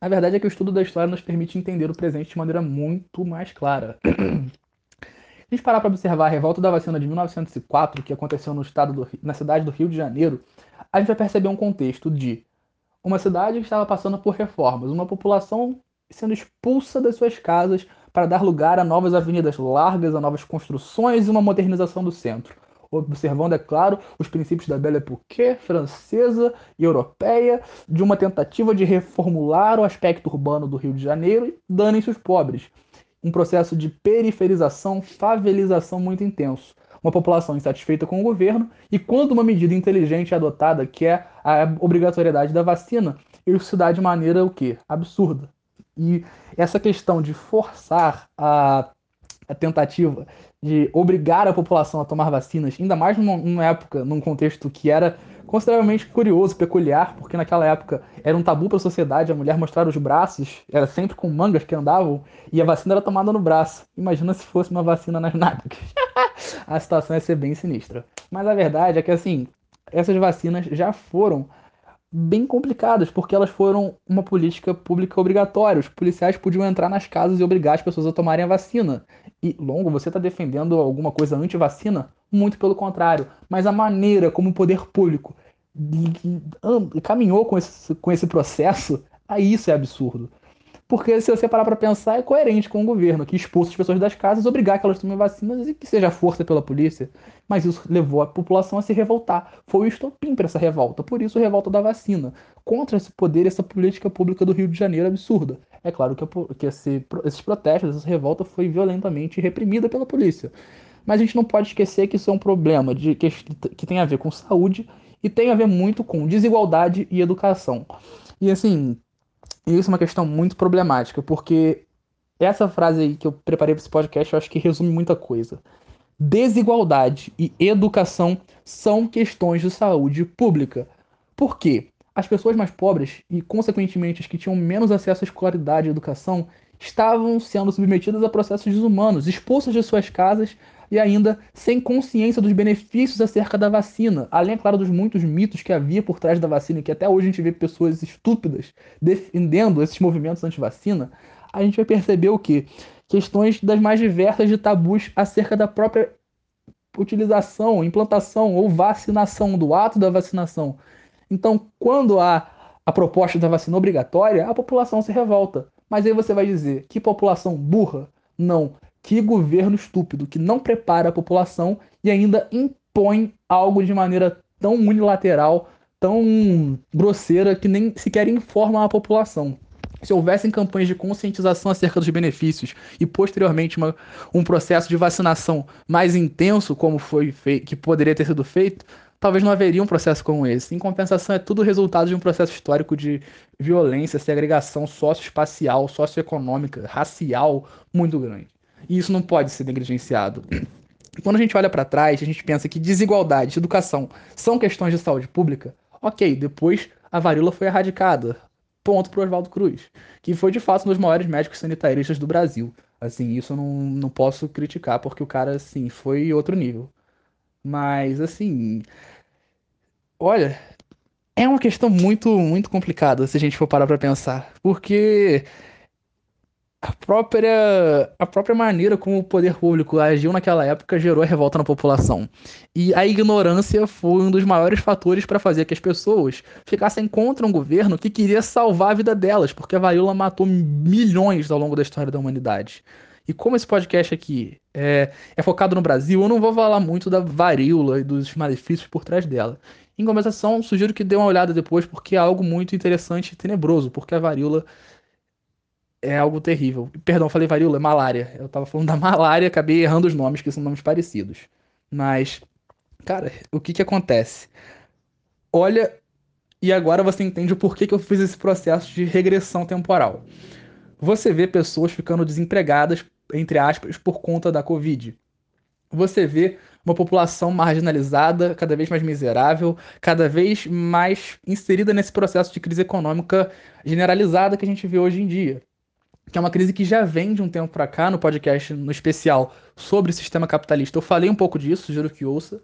A verdade é que o estudo da história nos permite entender o presente de maneira muito mais clara. <clears throat> Se a gente parar para observar a revolta da vacina de 1904, que aconteceu no estado do, na cidade do Rio de Janeiro, a gente vai perceber um contexto de uma cidade que estava passando por reformas, uma população sendo expulsa das suas casas para dar lugar a novas avenidas largas, a novas construções e uma modernização do centro observando, é claro, os princípios da Belle Époque francesa e europeia, de uma tentativa de reformular o aspecto urbano do Rio de Janeiro e danem-se os pobres. Um processo de periferização, favelização muito intenso. Uma população insatisfeita com o governo, e quando uma medida inteligente é adotada, que é a obrigatoriedade da vacina, isso se dá de maneira o quê? Absurda. E essa questão de forçar a, a tentativa de obrigar a população a tomar vacinas, ainda mais numa, numa, época, num contexto que era consideravelmente curioso, peculiar, porque naquela época era um tabu para a sociedade a mulher mostrar os braços, era sempre com mangas que andavam, e a vacina era tomada no braço. Imagina se fosse uma vacina nas nádegas. <laughs> a situação ia ser bem sinistra. Mas a verdade é que, assim, essas vacinas já foram bem complicadas, porque elas foram uma política pública obrigatória. Os policiais podiam entrar nas casas e obrigar as pessoas a tomarem a vacina. E, Longo, você está defendendo alguma coisa anti-vacina? Muito pelo contrário. Mas a maneira como o poder público caminhou com esse, com esse processo, aí isso é absurdo. Porque se você parar para pensar, é coerente com o governo, que expulsa as pessoas das casas, obrigar que elas tomem vacinas e que seja força pela polícia. Mas isso levou a população a se revoltar. Foi o estopim para essa revolta. Por isso, a revolta da vacina. Contra esse poder, essa política pública do Rio de Janeiro absurda. É claro que, que esse, esses protestos, essa revolta foi violentamente reprimida pela polícia. Mas a gente não pode esquecer que isso é um problema de, que, que tem a ver com saúde e tem a ver muito com desigualdade e educação. E assim, isso é uma questão muito problemática, porque essa frase aí que eu preparei para esse podcast eu acho que resume muita coisa. Desigualdade e educação são questões de saúde pública. Por quê? As pessoas mais pobres e, consequentemente, as que tinham menos acesso à escolaridade e educação estavam sendo submetidas a processos desumanos, expulsas de suas casas e ainda sem consciência dos benefícios acerca da vacina. Além, é claro, dos muitos mitos que havia por trás da vacina, e que até hoje a gente vê pessoas estúpidas defendendo esses movimentos anti-vacina, a gente vai perceber o que? Questões das mais diversas de tabus acerca da própria utilização, implantação ou vacinação, do ato da vacinação. Então, quando há a proposta da vacina obrigatória, a população se revolta. Mas aí você vai dizer que população burra? Não. Que governo estúpido que não prepara a população e ainda impõe algo de maneira tão unilateral, tão grosseira que nem sequer informa a população. Se houvessem campanhas de conscientização acerca dos benefícios e posteriormente uma, um processo de vacinação mais intenso, como foi feito, que poderia ter sido feito, talvez não haveria um processo como esse. Em compensação, é tudo resultado de um processo histórico de violência, segregação socioespacial, socioeconômica, racial muito grande. E isso não pode ser negligenciado. Quando a gente olha para trás, a gente pensa que desigualdade, educação são questões de saúde pública. Ok, depois a varíola foi erradicada. Ponto para Oswaldo Cruz, que foi de fato um dos maiores médicos sanitaristas do Brasil. Assim, isso eu não, não posso criticar, porque o cara, assim, foi outro nível. Mas, assim. Olha, é uma questão muito, muito complicada se a gente for parar pra pensar. Porque a própria, a própria maneira como o poder público agiu naquela época gerou a revolta na população. E a ignorância foi um dos maiores fatores para fazer que as pessoas ficassem contra um governo que queria salvar a vida delas, porque a varíola matou milhões ao longo da história da humanidade. E como esse podcast aqui é, é, focado no Brasil, eu não vou falar muito da varíola e dos malefícios por trás dela. Em compensação, sugiro que dê uma olhada depois, porque é algo muito interessante e tenebroso, porque a varíola é algo terrível. Perdão, falei varíola, é malária. Eu tava falando da malária, acabei errando os nomes, que são nomes parecidos. Mas, cara, o que que acontece? Olha, e agora você entende o porquê que eu fiz esse processo de regressão temporal. Você vê pessoas ficando desempregadas entre aspas, por conta da Covid. Você vê uma população marginalizada, cada vez mais miserável, cada vez mais inserida nesse processo de crise econômica generalizada que a gente vê hoje em dia. Que é uma crise que já vem de um tempo para cá, no podcast no especial sobre o sistema capitalista. Eu falei um pouco disso, sugiro que ouça.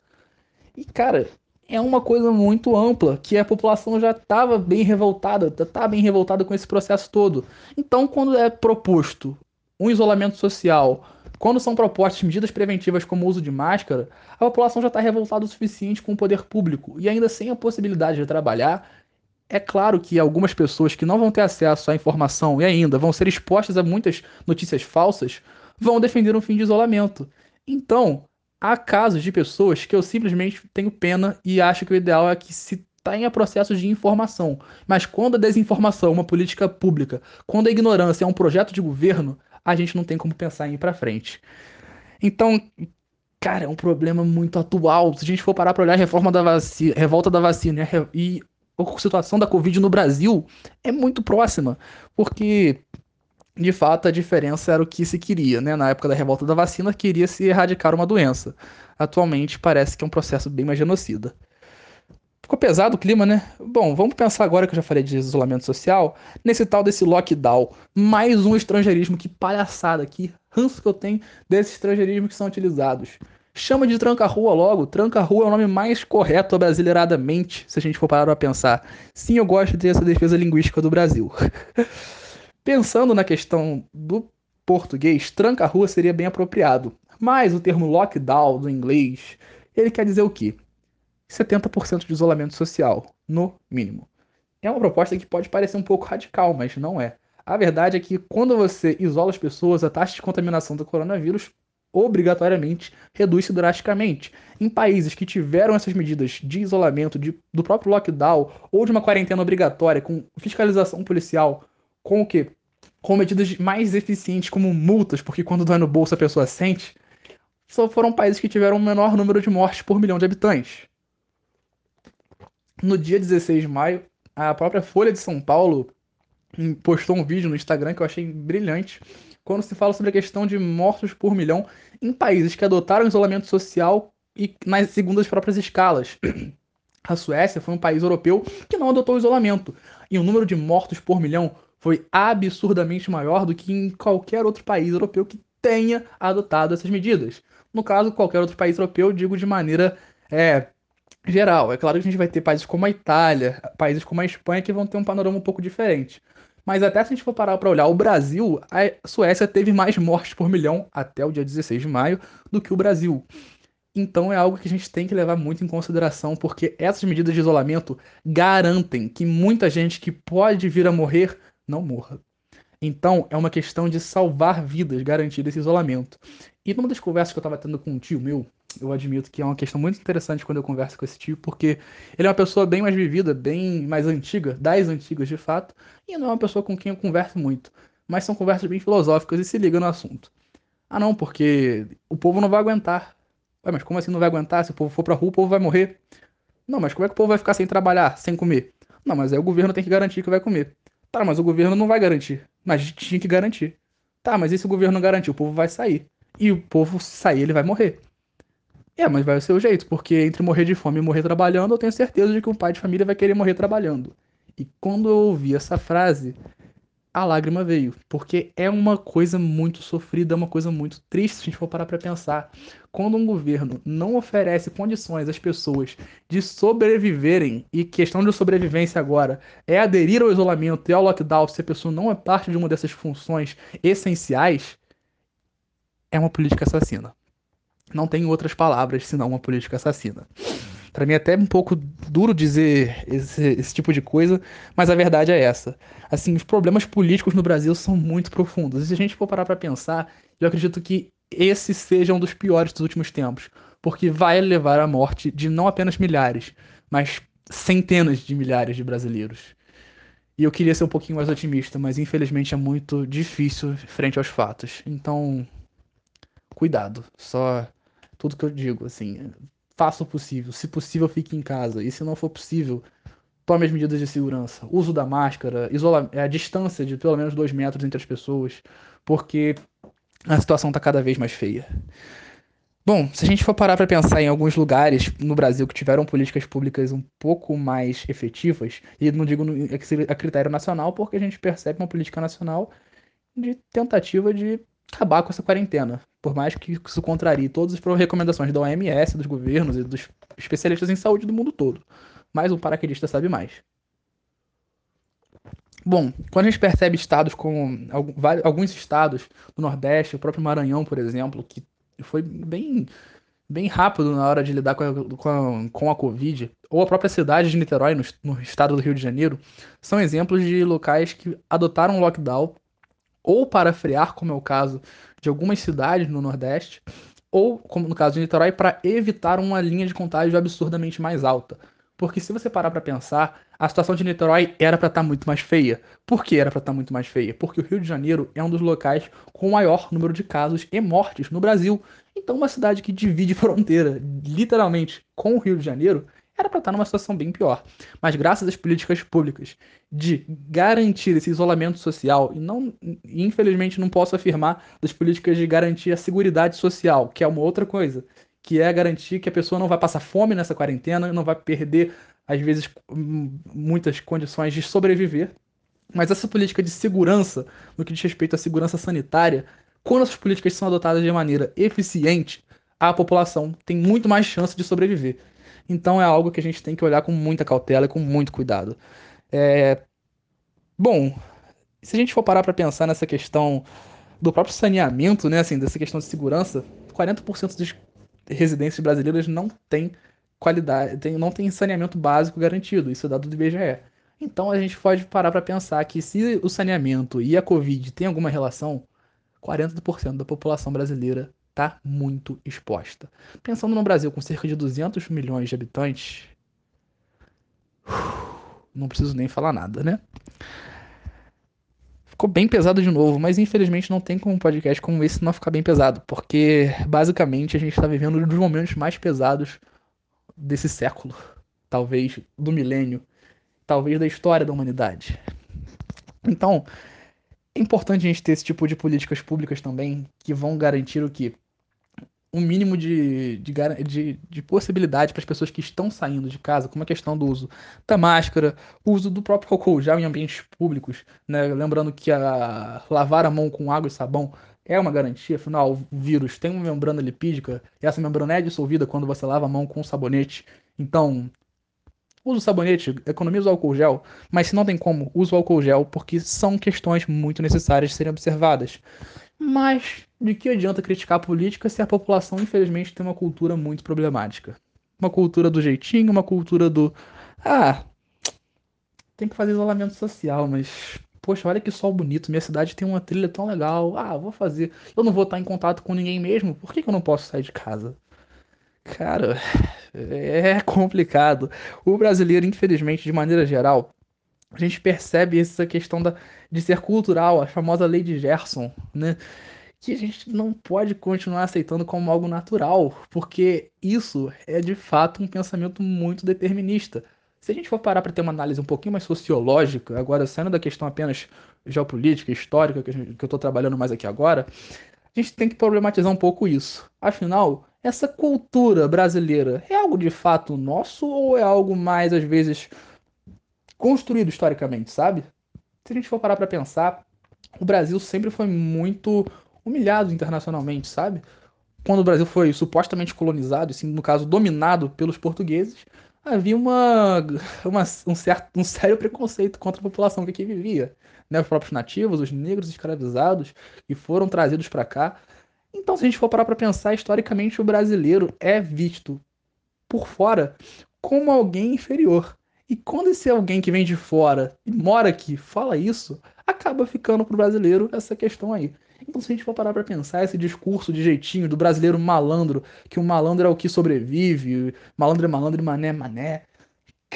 E, cara, é uma coisa muito ampla, que a população já estava bem revoltada, está bem revoltada com esse processo todo. Então, quando é proposto um isolamento social, quando são propostas medidas preventivas como o uso de máscara, a população já está revoltada o suficiente com o poder público e ainda sem a possibilidade de trabalhar. É claro que algumas pessoas que não vão ter acesso à informação e ainda vão ser expostas a muitas notícias falsas vão defender um fim de isolamento. Então, há casos de pessoas que eu simplesmente tenho pena e acho que o ideal é que se tenha processos de informação. Mas quando a desinformação é uma política pública, quando a ignorância é um projeto de governo, a gente não tem como pensar em ir para frente. Então, cara, é um problema muito atual. Se a gente for parar para olhar a reforma da vacina, revolta da vacina e a situação da Covid no Brasil é muito próxima, porque de fato a diferença era o que se queria, né? Na época da revolta da vacina, queria se erradicar uma doença. Atualmente parece que é um processo bem mais genocida. Ficou pesado o clima, né? Bom, vamos pensar agora que eu já falei de isolamento social, nesse tal desse lockdown. Mais um estrangeirismo, que palhaçada, que ranço que eu tenho desses estrangeirismos que são utilizados. Chama de tranca-rua logo. Tranca-rua é o nome mais correto brasileiradamente, se a gente for parar pra pensar. Sim, eu gosto de ter essa defesa linguística do Brasil. <laughs> Pensando na questão do português, tranca-rua seria bem apropriado. Mas o termo lockdown do inglês, ele quer dizer o quê? 70% de isolamento social, no mínimo. É uma proposta que pode parecer um pouco radical, mas não é. A verdade é que quando você isola as pessoas, a taxa de contaminação do coronavírus obrigatoriamente reduz-se drasticamente. Em países que tiveram essas medidas de isolamento, de, do próprio lockdown ou de uma quarentena obrigatória com fiscalização policial, com o que? Com medidas mais eficientes como multas, porque quando dói no bolso a pessoa sente, só foram países que tiveram o menor número de mortes por milhão de habitantes. no dia 16 de maio, a própria Folha de São Paulo postou um vídeo no Instagram que eu achei brilhante, quando se fala sobre a questão de mortos por milhão em países que adotaram isolamento social e nas segundo as próprias escalas. <clears throat> A Suécia foi um país europeu que não adotou isolamento, e o número de mortos por milhão foi absurdamente maior do que em qualquer outro país europeu que tenha adotado essas medidas. No caso, qualquer outro país europeu, digo de maneira é, geral. É claro que a gente vai ter países como a Itália, países como a Espanha, que vão ter um panorama um pouco diferente. Mas até se a gente for parar para olhar o Brasil, a Suécia teve mais mortes por milhão até o dia 16 de maio do que o Brasil. Então é algo que a gente tem que levar muito em consideração, porque essas medidas de isolamento garantem que muita gente que pode vir a morrer não morra. Então é uma questão de salvar vidas, garantir esse isolamento. E numa das conversas que eu estava tendo com um tio meu, eu admito que é uma questão muito interessante quando eu converso com esse tio, porque ele é uma pessoa bem mais vivida, bem mais antiga, das antigas de fato, e não é uma pessoa com quem eu converso muito. Mas são conversas bem filosóficas e se ligam no assunto. Ah, não, porque o povo não vai aguentar. Ué, mas como assim não vai aguentar? Se o povo for pra rua, o povo vai morrer. Não, mas como é que o povo vai ficar sem trabalhar, sem comer? Não, mas aí o governo tem que garantir que vai comer. Tá, mas o governo não vai garantir. Mas tinha que garantir. Tá, mas e se o governo não garantir? O povo vai sair. E o povo sair, ele vai morrer. É, mas vai ser o jeito, porque entre morrer de fome e morrer trabalhando, eu tenho certeza de que um pai de família vai querer morrer trabalhando. E quando eu ouvi essa frase, a lágrima veio, porque é uma coisa muito sofrida, é uma coisa muito triste se a gente for parar para pensar. Quando um governo não oferece condições às pessoas de sobreviverem, e questão de sobrevivência agora é aderir ao isolamento e ao lockdown se a pessoa não é parte de uma dessas funções essenciais, é uma política assassina. Não tem outras palavras senão uma política assassina. Para mim é até um pouco duro dizer esse, esse, tipo de coisa, mas a verdade é essa. Assim, os problemas políticos no Brasil são muito profundos. E se a gente for parar para pensar, eu acredito que esse seja um dos piores dos últimos tempos, porque vai levar à morte de não apenas milhares, mas centenas de milhares de brasileiros. E eu queria ser um pouquinho mais otimista, mas infelizmente é muito difícil frente aos fatos. Então, cuidado. Só tudo que eu digo, assim, faça o possível. Se possível, fique em casa. E se não for possível, tome as medidas de segurança. Uso da máscara, isola a distância de pelo menos dois metros entre as pessoas, porque a situação está cada vez mais feia. Bom, se a gente for parar para pensar em alguns lugares no Brasil que tiveram políticas públicas um pouco mais efetivas, e não digo a critério nacional, porque a gente percebe uma política nacional de tentativa de acabar com essa quarentena. Por mais que isso contrarie todas as recomendações da OMS, dos governos e dos especialistas em saúde do mundo todo. Mas o paraquedista sabe mais. Bom, quando a gente percebe estados como alguns estados do Nordeste, o próprio Maranhão, por exemplo, que foi bem, bem rápido na hora de lidar com a, com a, com a Covid, ou a própria cidade de Niterói, no, no estado do Rio de Janeiro, são exemplos de locais que adotaram lockdown ou para frear, como é o caso de algumas cidades no Nordeste, ou, como no caso de Niterói, para evitar uma linha de contágio absurdamente mais alta. Porque se você parar para pensar, a situação de Niterói era para estar tá muito mais feia. Por que era para estar tá muito mais feia? Porque o Rio de Janeiro é um dos locais com o maior número de casos e mortes no Brasil. Então, uma cidade que divide <laughs> fronteira, literalmente, com o Rio de Janeiro, era para estar numa situação bem pior. Mas graças às políticas públicas de garantir esse isolamento social, e não, infelizmente não posso afirmar das políticas de garantir a segurança social, que é uma outra coisa, que é garantir que a pessoa não vai passar fome nessa quarentena, não vai perder, às vezes, muitas condições de sobreviver. Mas essa política de segurança, no que diz respeito à segurança sanitária, quando essas políticas são adotadas de maneira eficiente, a população tem muito mais chance de sobreviver. Então é algo que a gente tem que olhar com muita cautela e com muito cuidado. É... Bom, se a gente for parar para pensar nessa questão do próprio saneamento, né, assim, dessa questão de segurança, 40% das residências brasileiras não têm qualidade, tem, não tem saneamento básico garantido, isso é dado do IBGE. Então a gente pode parar para pensar que se o saneamento e a Covid têm alguma relação, 40% da população brasileira está muito exposta. Pensando no Brasil com cerca de 200 milhões de habitantes, não preciso nem falar nada, né? Ficou bem pesado de novo, mas infelizmente não tem como um podcast como esse não ficar bem pesado, porque basicamente a gente está vivendo um dos momentos mais pesados desse século. talvez do milênio, talvez da história da humanidade. Então, é importante a gente ter esse tipo de políticas públicas também que vão garantir o que? Um mínimo de, de, de, de possibilidade para as pessoas que estão saindo de casa, como a questão do uso da máscara, uso do próprio álcool gel em ambientes públicos, né? Lembrando que a, lavar a mão com água e sabão é uma garantia, afinal, o vírus tem uma membrana lipídica e essa membrana é dissolvida quando você lava a mão com sabonete. Então, Usa o sabonete, economiza o álcool gel, mas se não tem como, usa o álcool gel porque são questões muito necessárias de serem observadas. Mas de que adianta criticar a política se a população, infelizmente, tem uma cultura muito problemática? Uma cultura do jeitinho, uma cultura do. Ah, tem que fazer isolamento social, mas. Poxa, olha que sol bonito, minha cidade tem uma trilha tão legal. Ah, vou fazer. Eu não vou estar em contato com ninguém mesmo, por que, que eu não posso sair de casa? Cara, é complicado. O brasileiro, infelizmente, de maneira geral, a gente percebe essa questão da, de ser cultural, a famosa lei de Gerson, né? Que a gente não pode continuar aceitando como algo natural, porque isso é de fato um pensamento muito determinista. Se a gente for parar para ter uma análise um pouquinho mais sociológica, agora saindo da questão apenas geopolítica, histórica, que, que eu estou trabalhando mais aqui agora, a gente tem que problematizar um pouco isso. Afinal, essa cultura brasileira é algo de fato nosso ou é algo mais, às vezes, construído historicamente, sabe? Se a gente for parar para pensar, o Brasil sempre foi muito humilhado internacionalmente, sabe? Quando o Brasil foi supostamente colonizado, assim, no caso dominado pelos portugueses, havia uma, uma, um, certo, um sério preconceito contra a população que aqui vivia. Né? Os próprios nativos, os negros escravizados, que foram trazidos para cá. Então, se a gente for parar para pensar, historicamente o brasileiro é visto por fora como alguém inferior. E quando esse alguém que vem de fora e mora aqui fala isso, acaba ficando pro brasileiro essa questão aí. Então, se a gente for parar para pensar esse discurso de jeitinho do brasileiro malandro, que o malandro é o que sobrevive, malandro é malandro e mané é mané,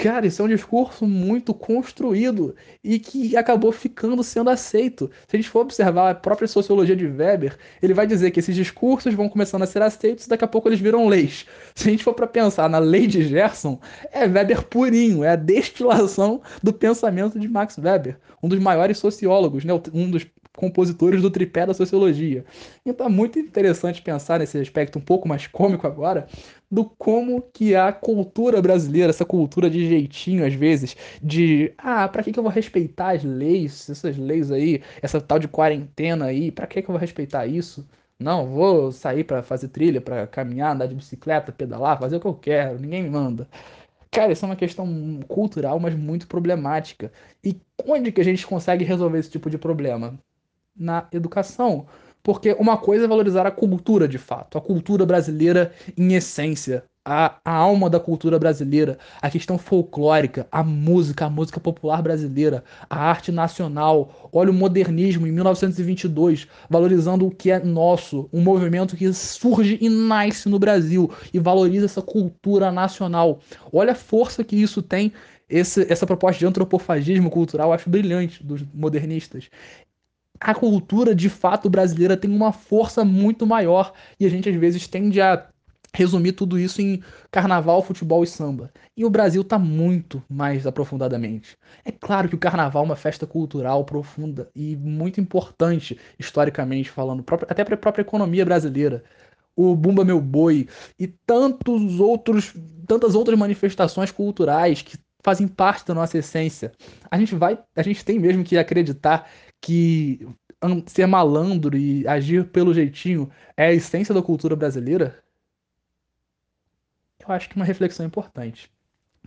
Cara, isso é um discurso muito construído e que acabou ficando sendo aceito. Se a gente for observar a própria sociologia de Weber, ele vai dizer que esses discursos vão começando a ser aceitos e daqui a pouco eles viram leis. Se a gente for para pensar na lei de Gerson, é Weber purinho, é a destilação do pensamento de Max Weber, um dos maiores sociólogos, né? um dos compositores do tripé da sociologia. Então é muito interessante pensar nesse aspecto um pouco mais cômico agora, do como que a cultura brasileira, essa cultura de jeitinho às vezes, de ah, para que que eu vou respeitar as leis, essas leis aí, essa tal de quarentena aí, para que que eu vou respeitar isso? Não, vou sair para fazer trilha, para caminhar, andar de bicicleta, pedalar, fazer o que eu quero, ninguém me manda. Cara, isso é uma questão cultural, mas muito problemática. E onde que a gente consegue resolver esse tipo de problema? Na educação. Porque uma coisa é valorizar a cultura de fato, a cultura brasileira em essência, a, a, alma da cultura brasileira, a questão folclórica, a música, a música popular brasileira, a arte nacional. Olha o modernismo em 1922, valorizando o que é nosso, um movimento que surge e nasce no Brasil e valoriza essa cultura nacional. Olha a força que isso tem. Esse, essa proposta de antropofagismo cultural, acho brilhante dos modernistas a cultura de fato brasileira tem uma força muito maior e a gente às vezes tende a resumir tudo isso em carnaval, futebol e samba. E o Brasil está muito mais aprofundadamente. É claro que o carnaval é uma festa cultural profunda e muito importante, historicamente falando, até para a própria economia brasileira. O Bumba Meu Boi e tantos outros, tantas outras manifestações culturais que fazem parte da nossa essência. A gente vai, a gente tem mesmo que acreditar que ser malandro e agir pelo jeitinho é a essência da cultura brasileira? Eu acho que é uma reflexão importante.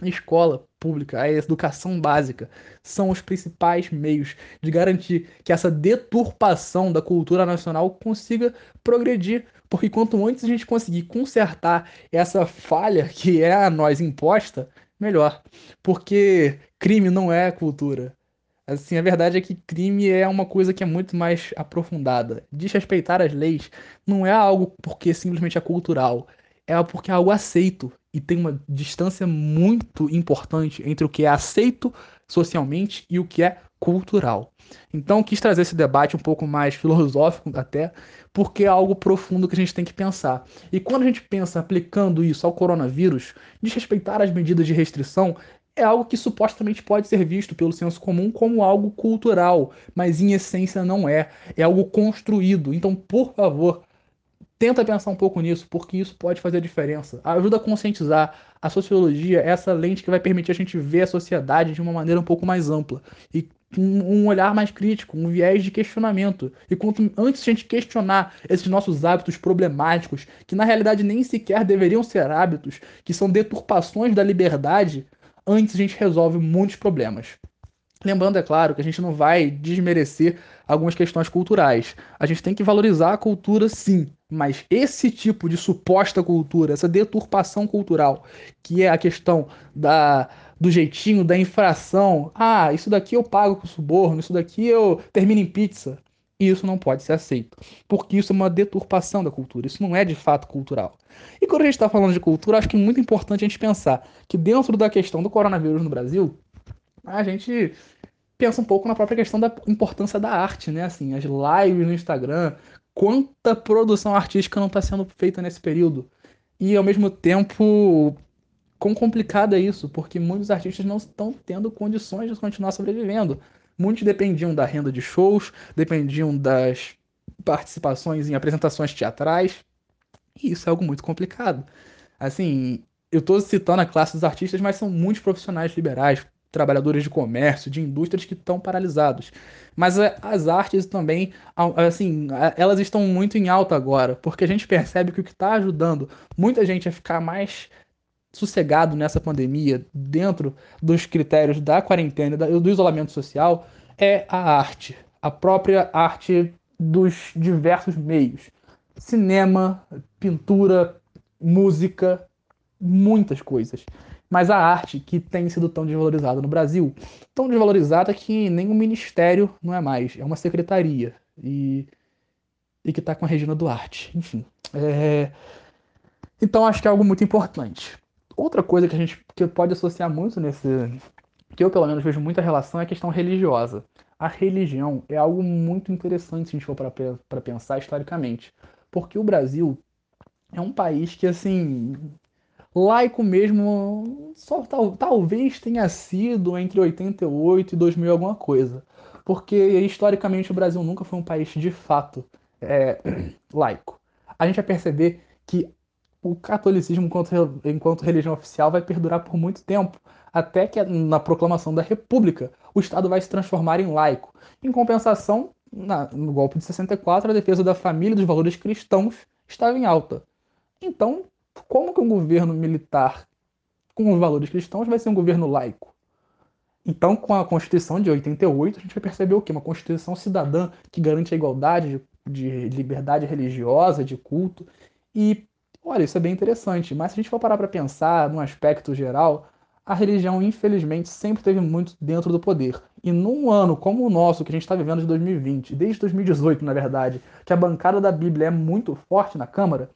A escola pública, a educação básica são os principais meios de garantir que essa deturpação da cultura nacional consiga progredir, porque quanto antes a gente conseguir consertar essa falha que é a nós imposta, melhor. Porque crime não é cultura. Assim, a verdade é que crime é uma coisa que é muito mais aprofundada. Desrespeitar as leis não é algo porque simplesmente é cultural, é porque é algo aceito e tem uma distância muito importante entre o que é aceito socialmente e o que é cultural. Então, quis trazer esse debate um pouco mais filosófico até, porque é algo profundo que a gente tem que pensar. E quando a gente pensa aplicando isso ao coronavírus, desrespeitar as medidas de restrição é algo que supostamente pode ser visto pelo senso comum como algo cultural, mas em essência não é. É algo construído. Então, por favor, tenta pensar um pouco nisso, porque isso pode fazer a diferença. Ajuda a conscientizar. A sociologia é essa lente que vai permitir a gente ver a sociedade de uma maneira um pouco mais ampla e um olhar mais crítico, um viés de questionamento. E quanto antes a gente questionar esses nossos hábitos problemáticos, que na realidade nem sequer deveriam ser hábitos, que são deturpações da liberdade, antes a gente resolve muitos problemas. Lembrando, é claro, que a gente não vai desmerecer algumas questões culturais. A gente tem que valorizar a cultura, sim, mas esse tipo de suposta cultura, essa deturpação cultural, que é a questão da, do jeitinho, da infração. Ah, isso daqui eu pago com suborno, isso daqui eu termino em pizza. Isso não pode ser aceito, porque isso é uma deturpação da cultura, isso não é de fato cultural. E quando a gente está falando de cultura, acho que é muito importante a gente pensar que dentro da questão do coronavírus no Brasil, a gente pensa um pouco na própria questão da importância da arte, né? Assim, as lives no Instagram, quanta produção artística não está sendo feita nesse período. E ao mesmo tempo, quão complicado é isso, porque muitos artistas não estão tendo condições de continuar sobrevivendo. Muitos dependiam da renda de shows, dependiam das participações em apresentações teatrais, e isso é algo muito complicado. Assim, eu estou citando a classe dos artistas, mas são muitos profissionais liberais, trabalhadores de comércio, de indústrias que estão paralisados. Mas é, as artes também, assim, elas estão muito em alta agora, porque a gente percebe que o que está ajudando muita gente a ficar mais sossegado nessa pandemia, dentro dos critérios da quarentena, do isolamento social, é a arte. A própria arte dos diversos meios. Cinema, pintura, música, muitas coisas. Mas a arte que tem sido tão desvalorizada no Brasil, tão desvalorizada que nem um ministério não é mais, é uma secretaria. E, e que está com a Regina Duarte. Enfim. É... Então acho que é algo muito importante. Outra coisa que a gente que pode associar muito nesse. que eu pelo menos vejo muita relação é a questão religiosa. A religião é algo muito interessante se a gente for para pensar historicamente. Porque o Brasil é um país que, assim, laico mesmo, só tal, talvez tenha sido entre 88 e 2000 alguma coisa. Porque historicamente o Brasil nunca foi um país de fato é, <clears throat> laico. A gente vai perceber que o catolicismo enquanto, enquanto religião oficial vai perdurar por muito tempo, até que na proclamação da República o Estado vai se transformar em laico. Em compensação, na, no golpe de 64, a defesa da família e dos valores cristãos estava em alta. Então, como que um governo militar com os valores cristãos vai ser um governo laico? Então, com a Constituição de 88, a gente vai perceber o quê? Uma Constituição cidadã que garante a igualdade de, de liberdade religiosa, de culto. E, olha, isso é bem interessante. Mas se a gente for parar para pensar num aspecto geral, a religião, infelizmente, sempre esteve muito dentro do poder. E num ano como o nosso, que a gente está vivendo de 2020, desde 2018, na verdade, que a bancada da Bíblia é muito forte na Câmara,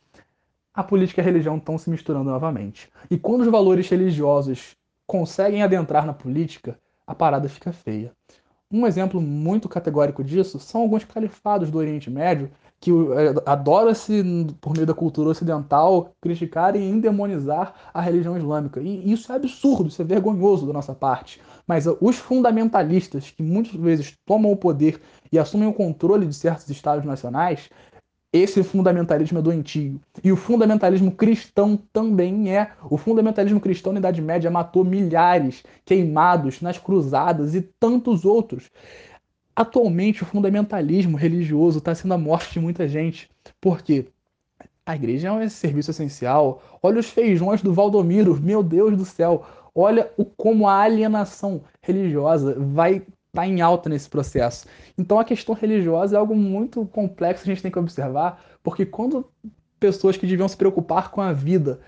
a política e a religião estão se misturando novamente. E quando os valores religiosos conseguem adentrar na política, a parada fica feia. Um exemplo muito categórico disso são alguns califados do Oriente Médio que é, adora-se, por meio da cultura ocidental, criticar e endemonizar a religião islâmica. E isso é absurdo, isso é vergonhoso da nossa parte. Mas os fundamentalistas, que muitas vezes tomam o poder e assumem o controle de certos estados nacionais, esse fundamentalismo é doentio. E o fundamentalismo cristão também é. O fundamentalismo cristão na Idade Média matou milhares queimados nas cruzadas e tantos outros. Atualmente, o fundamentalismo religioso está sendo a morte de muita gente. Por quê? A igreja é um serviço essencial. Olha os feijões do Valdomiro, meu Deus do céu. Olha o como a alienação religiosa vai está em alta nesse processo. Então a questão religiosa é algo muito complexo que a gente tem que observar, porque quando pessoas que deviam se preocupar com a vida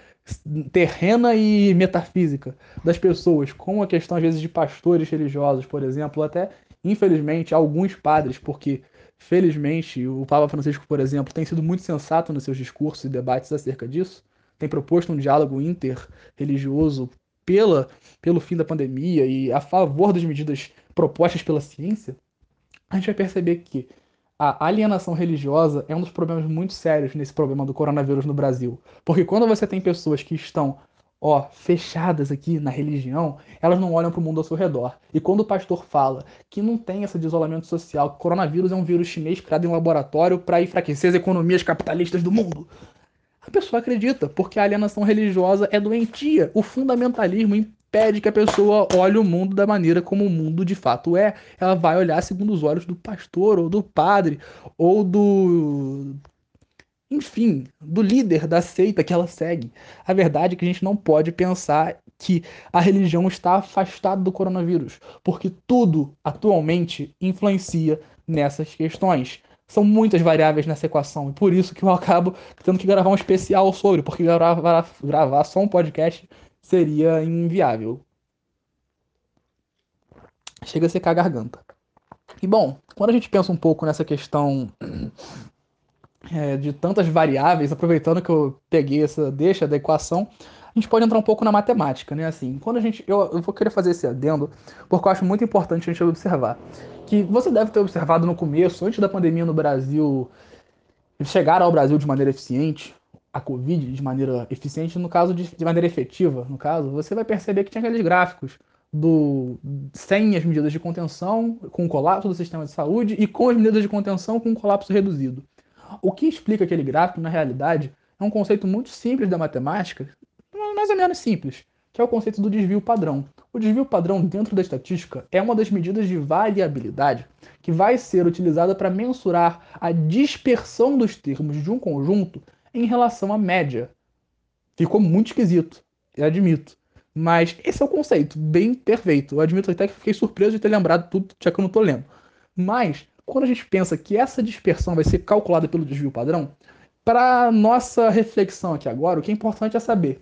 terrena e metafísica das pessoas, como a questão às vezes de pastores religiosos, por exemplo, até infelizmente alguns padres, porque felizmente o Papa Francisco, por exemplo, tem sido muito sensato nos seus discursos e debates acerca disso, tem proposto um diálogo interreligioso pela, pelo fim da pandemia e a favor das medidas propostas pela ciência, a gente vai perceber que a alienação religiosa é um dos problemas muito sérios nesse problema do coronavírus no Brasil. Porque quando você tem pessoas que estão ó, fechadas aqui na religião, elas não olham para o mundo ao seu redor. E quando o pastor fala que não tem esse isolamento social, que o coronavírus é um vírus chinês criado em laboratório para enfraquecer as economias capitalistas do mundo, a pessoa acredita, porque a alienação religiosa é doentia. O fundamentalismo impede que a pessoa olhe o mundo da maneira como o mundo de fato é. Ela vai olhar segundo os olhos do pastor, ou do padre, ou do enfim, do líder da seita que ela segue. A verdade é que a gente não pode pensar que a religião está afastada do coronavírus, porque tudo atualmente influencia nessas questões. São muitas variáveis nessa equação, e por isso que eu acabo tendo que gravar um especial sobre, porque gravar, gravar só um podcast seria inviável. Chega a secar a garganta. E bom, quando a gente pensa um pouco nessa questão é, de tantas variáveis, aproveitando que eu peguei essa deixa da equação, a gente pode entrar um pouco na matemática, né? Assim, quando a gente. Eu, eu vou querer fazer esse adendo, porque eu acho muito importante a gente observar. Que você deve ter observado no começo, antes da pandemia no Brasil chegar ao Brasil de maneira eficiente, a Covid de maneira eficiente, no caso de, de maneira efetiva, no caso, você vai perceber que tinha aqueles gráficos do sem as medidas de contenção, com o colapso do sistema de saúde e com as medidas de contenção com um colapso reduzido. O que explica aquele gráfico, na realidade, é um conceito muito simples da matemática, mais ou menos simples, que é o conceito do desvio padrão. O desvio padrão dentro da estatística é uma das medidas de variabilidade que vai ser utilizada para mensurar a dispersão dos termos de um conjunto em relação à média. Ficou muito esquisito, eu admito. Mas esse é o conceito, bem perfeito. Eu admito até que fiquei surpreso de ter lembrado tudo, já que eu não estou lendo. Mas quando a gente pensa que essa dispersão vai ser calculada pelo desvio padrão, para nossa reflexão aqui agora, o que é importante é saber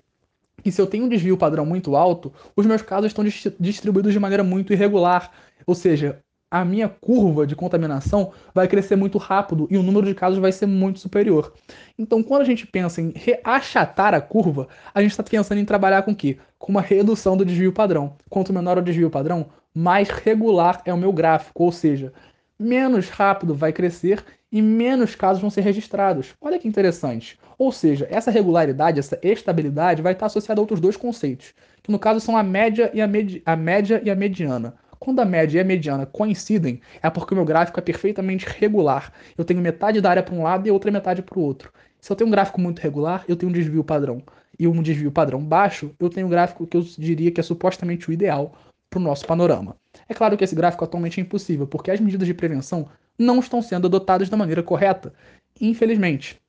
que se eu tenho um desvio padrão muito alto, os meus casos estão distribuídos de maneira muito irregular. Ou seja, a minha curva de contaminação vai crescer muito rápido e o número de casos vai ser muito superior. Então, quando a gente pensa em achatar a curva, a gente está pensando em trabalhar com o quê? Com uma redução do desvio padrão. Quanto menor o desvio padrão, mais regular é o meu gráfico, ou seja, menos rápido vai crescer e menos casos vão ser registrados. Olha que interessante. Ou seja, essa regularidade, essa estabilidade vai estar associada a outros dois conceitos, que no caso são a média e a, a média e a mediana. Quando a média e a mediana coincidem, é porque o meu gráfico é perfeitamente regular. Eu tenho metade da área para um lado e outra metade para o outro. Se eu tenho um gráfico muito regular, eu tenho um desvio padrão. E um desvio padrão baixo, eu tenho um gráfico que eu diria que é supostamente o ideal para o nosso panorama. É claro que esse gráfico atualmente é impossível, porque as medidas de prevenção não estão sendo adotadas da maneira correta, infelizmente.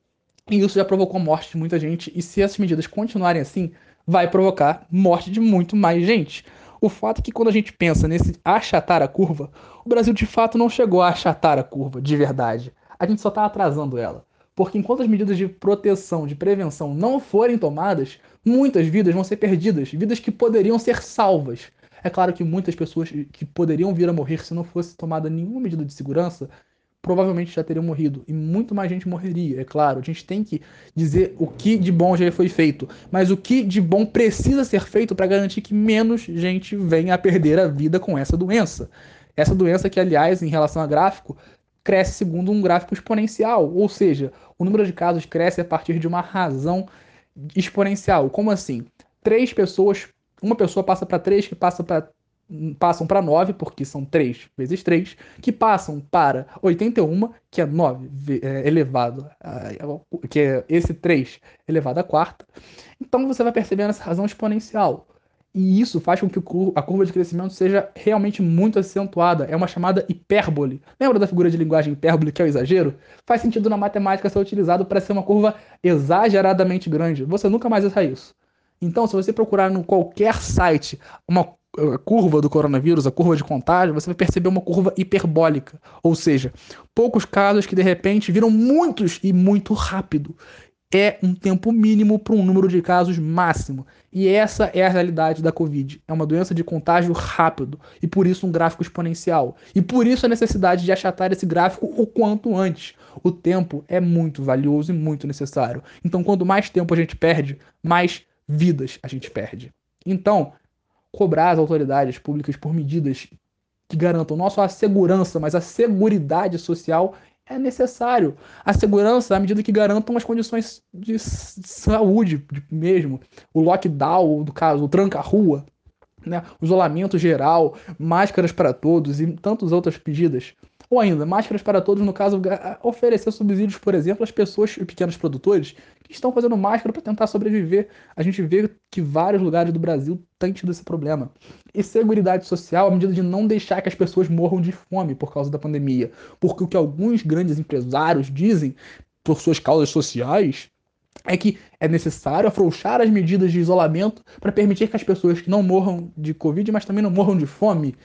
E isso já provocou morte de muita gente, e se essas medidas continuarem assim, vai provocar morte de muito mais gente. O fato é que quando a gente pensa nesse achatar a curva, o Brasil de fato não chegou a achatar a curva, de verdade. A gente só está atrasando ela. Porque enquanto as medidas de proteção, de prevenção não forem tomadas, muitas vidas vão ser perdidas, vidas que poderiam ser salvas. É claro que muitas pessoas que poderiam vir a morrer se não fosse tomada nenhuma medida de segurança, provavelmente já teriam morrido. E muito mais gente morreria, é claro. A gente tem que dizer o que de bom já foi feito. Mas o que de bom precisa ser feito para garantir que menos gente venha a perder a vida com essa doença. Essa doença que, aliás, em relação a gráfico, cresce segundo um gráfico exponencial. Ou seja, o número de casos cresce a partir de uma razão exponencial. Como assim? Três pessoas uma pessoa passa para 3, que passa para passam para 9, porque são 3 vezes 3, que passam para 81, que é 9 é, elevado, que é esse 3 elevado à quarta. Então você vai percebendo essa razão exponencial. E isso faz com que a curva de crescimento seja realmente muito acentuada. É uma chamada hipérbole. Lembra da figura de linguagem hipérbole, que é o exagero? Faz sentido na matemática ser utilizado para ser uma curva exageradamente grande. Você nunca mais usa isso. Então, se você procurar no qualquer site uma curva do coronavírus, a curva de contágio, você vai perceber uma curva hiperbólica. Ou seja, poucos casos que de repente viram muitos e muito rápido. É um tempo mínimo para um número de casos máximo. E essa é a realidade da Covid. É uma doença de contágio rápido e por isso um gráfico exponencial. E por isso a necessidade de achatar esse gráfico o quanto antes. O tempo é muito valioso e muito necessário. Então, quanto mais tempo a gente perde, mais vidas a gente perde. Então, cobrar as autoridades públicas por medidas que garantam não só a segurança, mas a seguridade social é necessário. A segurança, à medida que garantam as condições de saúde mesmo. O lockdown, do caso, o tranca-rua, né? o isolamento geral, máscaras para todos e tantas outras pedidas. Ou ainda, máscaras para todos, no caso, oferecer subsídios, por exemplo, às pessoas e pequenos produtores que estão fazendo máscara para tentar sobreviver. A gente vê que vários lugares do Brasil têm tido esse problema. E seguridade social à medida de não deixar que as pessoas morram de fome por causa da pandemia. Porque o que alguns grandes empresários dizem, por suas causas sociais, é que é necessário afrouxar as medidas de isolamento para permitir que as pessoas que não morram de Covid, mas também não morram de fome.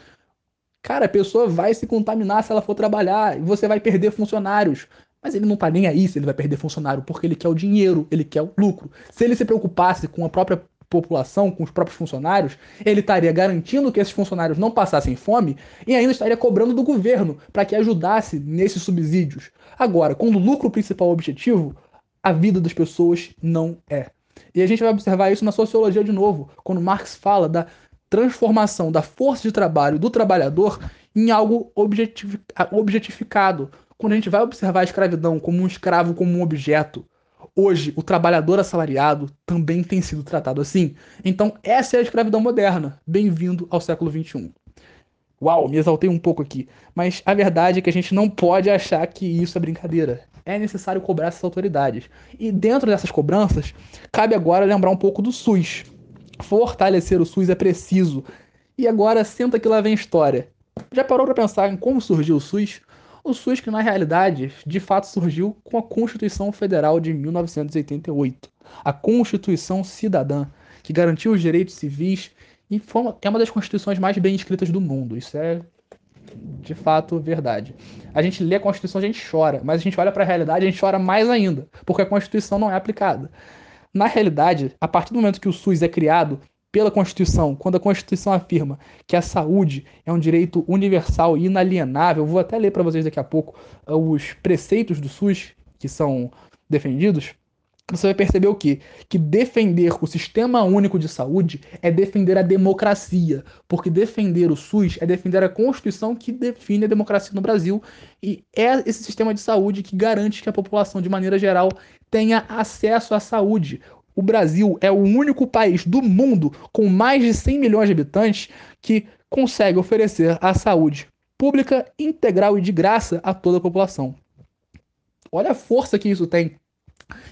Cara, a pessoa vai se contaminar se ela for trabalhar e você vai perder funcionários. Mas ele não tá nem aí se ele vai perder funcionário, porque ele quer o dinheiro, ele quer o lucro. Se ele se preocupasse com a própria população, com os próprios funcionários, ele estaria garantindo que esses funcionários não passassem fome e ainda estaria cobrando do governo para que ajudasse nesses subsídios. Agora, quando o lucro principal é o objetivo, a vida das pessoas não é. E a gente vai observar isso na sociologia de novo, quando Marx fala da transformação da força de trabalho do trabalhador em algo objetificado. Quando a gente vai observar a escravidão como um escravo, como um objeto, hoje o trabalhador assalariado também tem sido tratado assim. Então, essa é a escravidão moderna. Bem-vindo ao século XXI. Uau, me exaltei um pouco aqui. Mas a verdade é que a gente não pode achar que isso é brincadeira. É necessário cobrar essas autoridades. E dentro dessas cobranças, cabe agora lembrar um pouco do SUS. Fortalecer o SUS é preciso. E agora senta que lá vem história. Já parou para pensar em como surgiu o SUS? O SUS que na realidade, de fato surgiu com a Constituição Federal de 1988, a Constituição Cidadã, que garantiu os direitos civis e uma, é uma das constituições mais bem escritas do mundo. Isso é de fato verdade. A gente lê a Constituição, a gente chora, mas a gente olha para a realidade, a gente chora mais ainda, porque a Constituição não é aplicada. Na realidade, a partir do momento que o SUS é criado pela Constituição, quando a Constituição afirma que a saúde é um direito universal e inalienável, vou até ler para vocês daqui a pouco uh, os preceitos do SUS que são defendidos você vai perceber o quê? Que defender o sistema único de saúde é defender a democracia, porque defender o SUS é defender a Constituição que define a democracia no Brasil e é esse sistema de saúde que garante que a população, de maneira geral, tenha acesso à saúde. O Brasil é o único país do mundo com mais de 100 milhões de habitantes que consegue oferecer a saúde pública, integral e de graça a toda a população. Olha a força que isso tem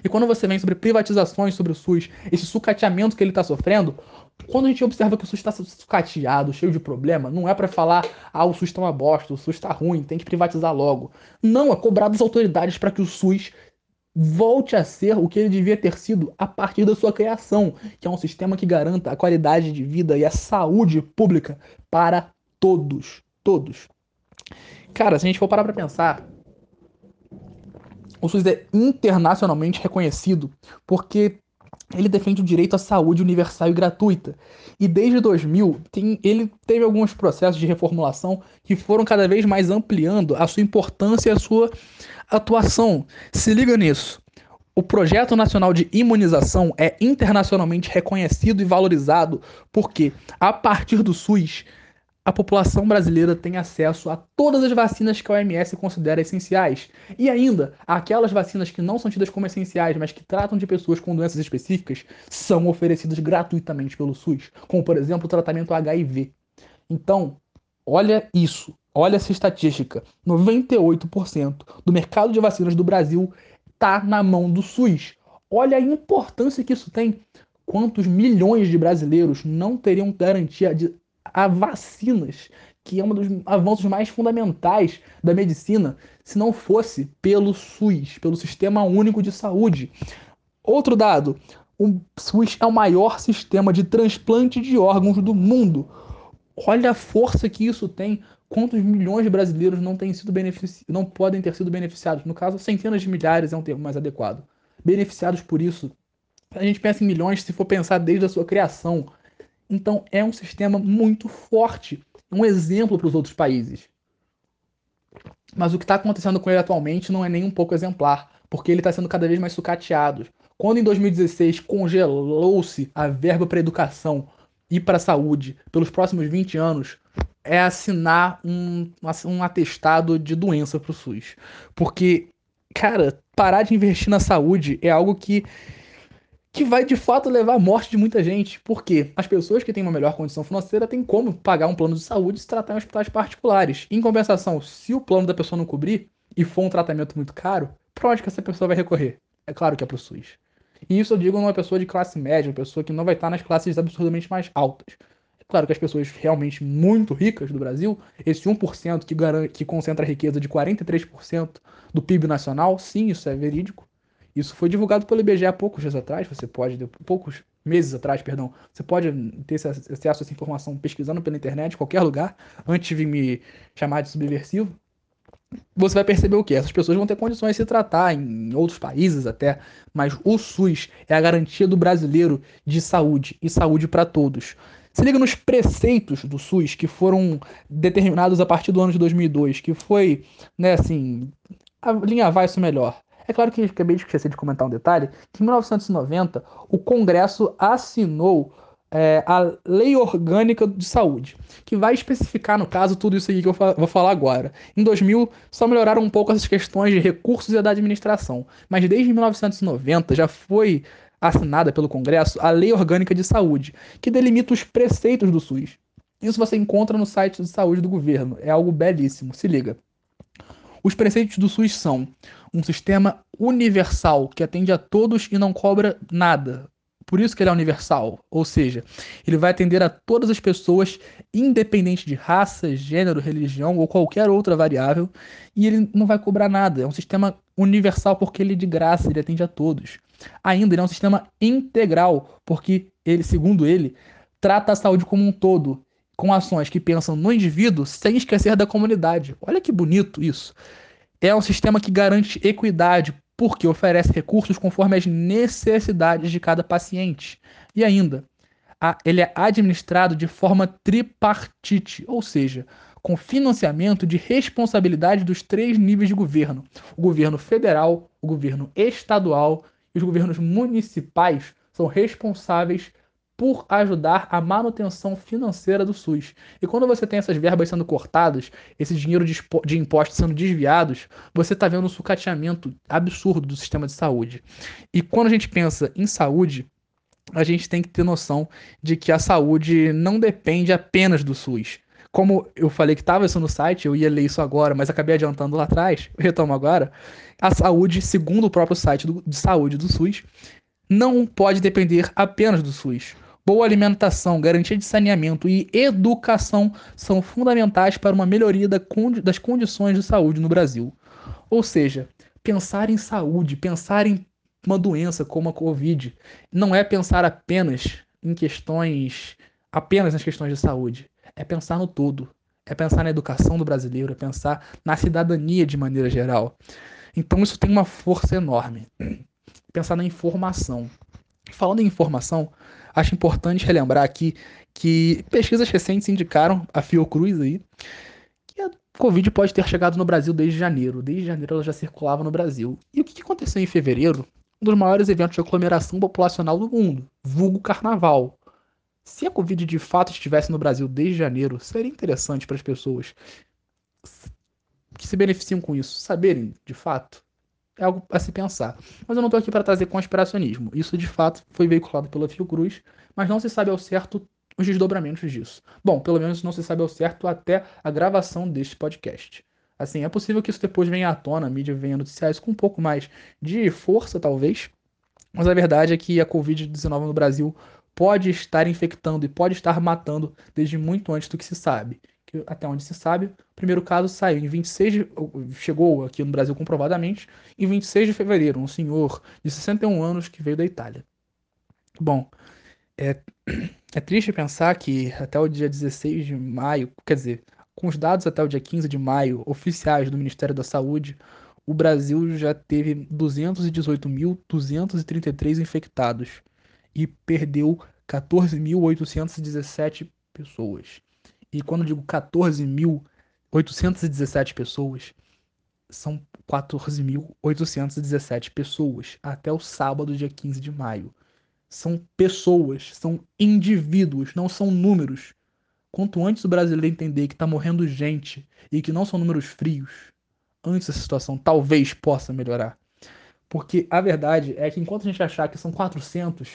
e quando você vem sobre privatizações sobre o SUS, esse sucateamento que ele está sofrendo, quando a gente observa que o SUS está sucateado, cheio de problema, não é para falar, ah, o SUS está uma bosta, o SUS está ruim, tem que privatizar logo. Não, é cobrar das autoridades para que o SUS volte a ser o que ele devia ter sido a partir da sua criação, que é um sistema que garanta a qualidade de vida e a saúde pública para todos. Todos. Cara, se a gente for parar para pensar, o SUS é internacionalmente reconhecido porque ele defende o direito à saúde universal e gratuita. E desde 2000, tem, ele teve alguns processos de reformulação que foram cada vez mais ampliando a sua importância e a sua atuação. Se liga nisso. O Projeto Nacional de Imunização é internacionalmente reconhecido e valorizado porque, a partir do SUS, a população brasileira tem acesso a todas as vacinas que a OMS considera essenciais. E ainda, aquelas vacinas que não são tidas como essenciais, mas que tratam de pessoas com doenças específicas, são oferecidas gratuitamente pelo SUS, como por exemplo o tratamento HIV. Então, olha isso, olha essa estatística: 98% do mercado de vacinas do Brasil está na mão do SUS. Olha a importância que isso tem. Quantos milhões de brasileiros não teriam garantia de a vacinas, que é um dos avanços mais fundamentais da medicina, se não fosse pelo SUS, pelo Sistema Único de Saúde. Outro dado: o SUS é o maior sistema de transplante de órgãos do mundo. Olha a força que isso tem. Quantos milhões de brasileiros não têm sido benefici... não podem ter sido beneficiados? No caso, centenas de milhares é um termo mais adequado. Beneficiados por isso. A gente pensa em milhões se for pensar desde a sua criação. Então é um sistema muito forte, um exemplo para os outros países. Mas o que está acontecendo com ele atualmente não é nem um pouco exemplar, porque ele está sendo cada vez mais sucateado. Quando em 2016 congelou-se a verba para educação e para a saúde pelos próximos 20 anos, é assinar um, um atestado de doença pro SUS. Porque, cara, parar de investir na saúde é algo que que vai de fato levar à morte de muita gente. Porque as pessoas que têm uma melhor condição financeira têm como pagar um plano de saúde e se tratar em hospitais particulares. Em compensação, se o plano da pessoa não cobrir e for um tratamento muito caro, para onde que essa pessoa vai recorrer? É claro que é para o SUS. E isso eu digo numa pessoa de classe média, uma pessoa que não vai estar nas classes absurdamente mais altas. É claro que as pessoas realmente muito ricas do Brasil, esse 1% que, garante, que concentra a riqueza de 43% do PIB nacional, sim, isso é verídico. Isso foi divulgado pelo IBGE há poucos dias atrás, você pode, poucos meses atrás, perdão, você pode ter acesso a essa informação pesquisando pela internet, em qualquer lugar, antes de me chamar de subversivo. Você vai perceber o que? Essas pessoas vão ter condições de se tratar em outros países até, mas o SUS é a garantia do brasileiro de saúde e saúde para todos. Se liga nos preceitos do SUS que foram determinados a partir do ano de 2002, que foi, né, assim, alinhavar isso melhor. É claro que acabei de esquecer de comentar um detalhe, que em 1990 o Congresso assinou é, a Lei Orgânica de Saúde, que vai especificar, no caso, tudo isso aí que eu vou falar agora. Em 2000, só melhoraram um pouco essas questões de recursos e da administração, mas desde 1990 já foi assinada pelo Congresso a Lei Orgânica de Saúde, que delimita os preceitos do SUS. Isso você encontra no site de saúde do governo, é algo belíssimo, se liga. Os preceitos do SUS são um sistema universal que atende a todos e não cobra nada. Por isso que ele é universal, ou seja, ele vai atender a todas as pessoas, independente de raça, gênero, religião ou qualquer outra variável, e ele não vai cobrar nada. É um sistema universal porque ele é de graça, ele atende a todos. Ainda ele é um sistema integral, porque ele, segundo ele, trata a saúde como um todo com ações que pensam no indivíduo sem esquecer da comunidade. Olha que bonito isso. É um sistema que garante equidade, porque oferece recursos conforme as necessidades de cada paciente. E ainda, ele é administrado de forma tripartite, ou seja, com financiamento de responsabilidade dos três níveis de governo: o governo federal, o governo estadual e os governos municipais são responsáveis por ajudar a manutenção financeira do SUS. E quando você tem essas verbas sendo cortadas, esse dinheiro de, de impostos sendo desviados, você está vendo um sucateamento absurdo do sistema de saúde. E quando a gente pensa em saúde, a gente tem que ter noção de que a saúde não depende apenas do SUS. Como eu falei que estava isso no site, eu ia ler isso agora, mas acabei adiantando lá atrás, <laughs> eu retomo agora. A saúde, segundo o próprio site do, de saúde do SUS, não pode depender apenas do SUS. Boa alimentação, garantia de saneamento e educação são fundamentais para uma melhoria das condições de saúde no Brasil. Ou seja, pensar em saúde, pensar em uma doença como a Covid, não é pensar apenas em questões, apenas nas questões de saúde. É pensar no todo. É pensar na educação do brasileiro, é pensar na cidadania de maneira geral. Então isso tem uma força enorme. Pensar na informação. Falando em informação, Acho importante relembrar aqui que pesquisas recentes indicaram, a Fiocruz aí, que a Covid pode ter chegado no Brasil desde janeiro. Desde janeiro ela já circulava no Brasil. E o que aconteceu em fevereiro? Um dos maiores eventos de aglomeração populacional do mundo, vulgo carnaval. Se a Covid de fato estivesse no Brasil desde janeiro, seria interessante para as pessoas que se beneficiam com isso saberem, de fato, é algo a se pensar. Mas eu não estou aqui para trazer conspiracionismo. Isso de fato foi veiculado pela Fiocruz, mas não se sabe ao certo os desdobramentos disso. Bom, pelo menos não se sabe ao certo até a gravação deste podcast. Assim, é possível que isso depois venha à tona, a mídia venha noticiar isso com um pouco mais de força, talvez. Mas a verdade é que a Covid-19 no Brasil pode estar infectando e pode estar matando desde muito antes do que se sabe até onde se sabe, o primeiro caso saiu em 26 de, chegou aqui no Brasil comprovadamente em 26 de fevereiro, um senhor de 61 anos que veio da Itália. Bom, é, é triste pensar que até o dia 16 de maio, quer dizer, com os dados até o dia 15 de maio oficiais do Ministério da Saúde, o Brasil já teve 218.233 infectados e perdeu 14.817 pessoas. E quando digo 14.817 pessoas, são 14.817 pessoas até o sábado, dia 15 de maio. São pessoas, são indivíduos, não são números. quanto antes o brasileiro entender que está morrendo gente e que não são números frios, antes essa situação talvez possa melhorar. Porque a verdade é que enquanto a gente achar que são 400,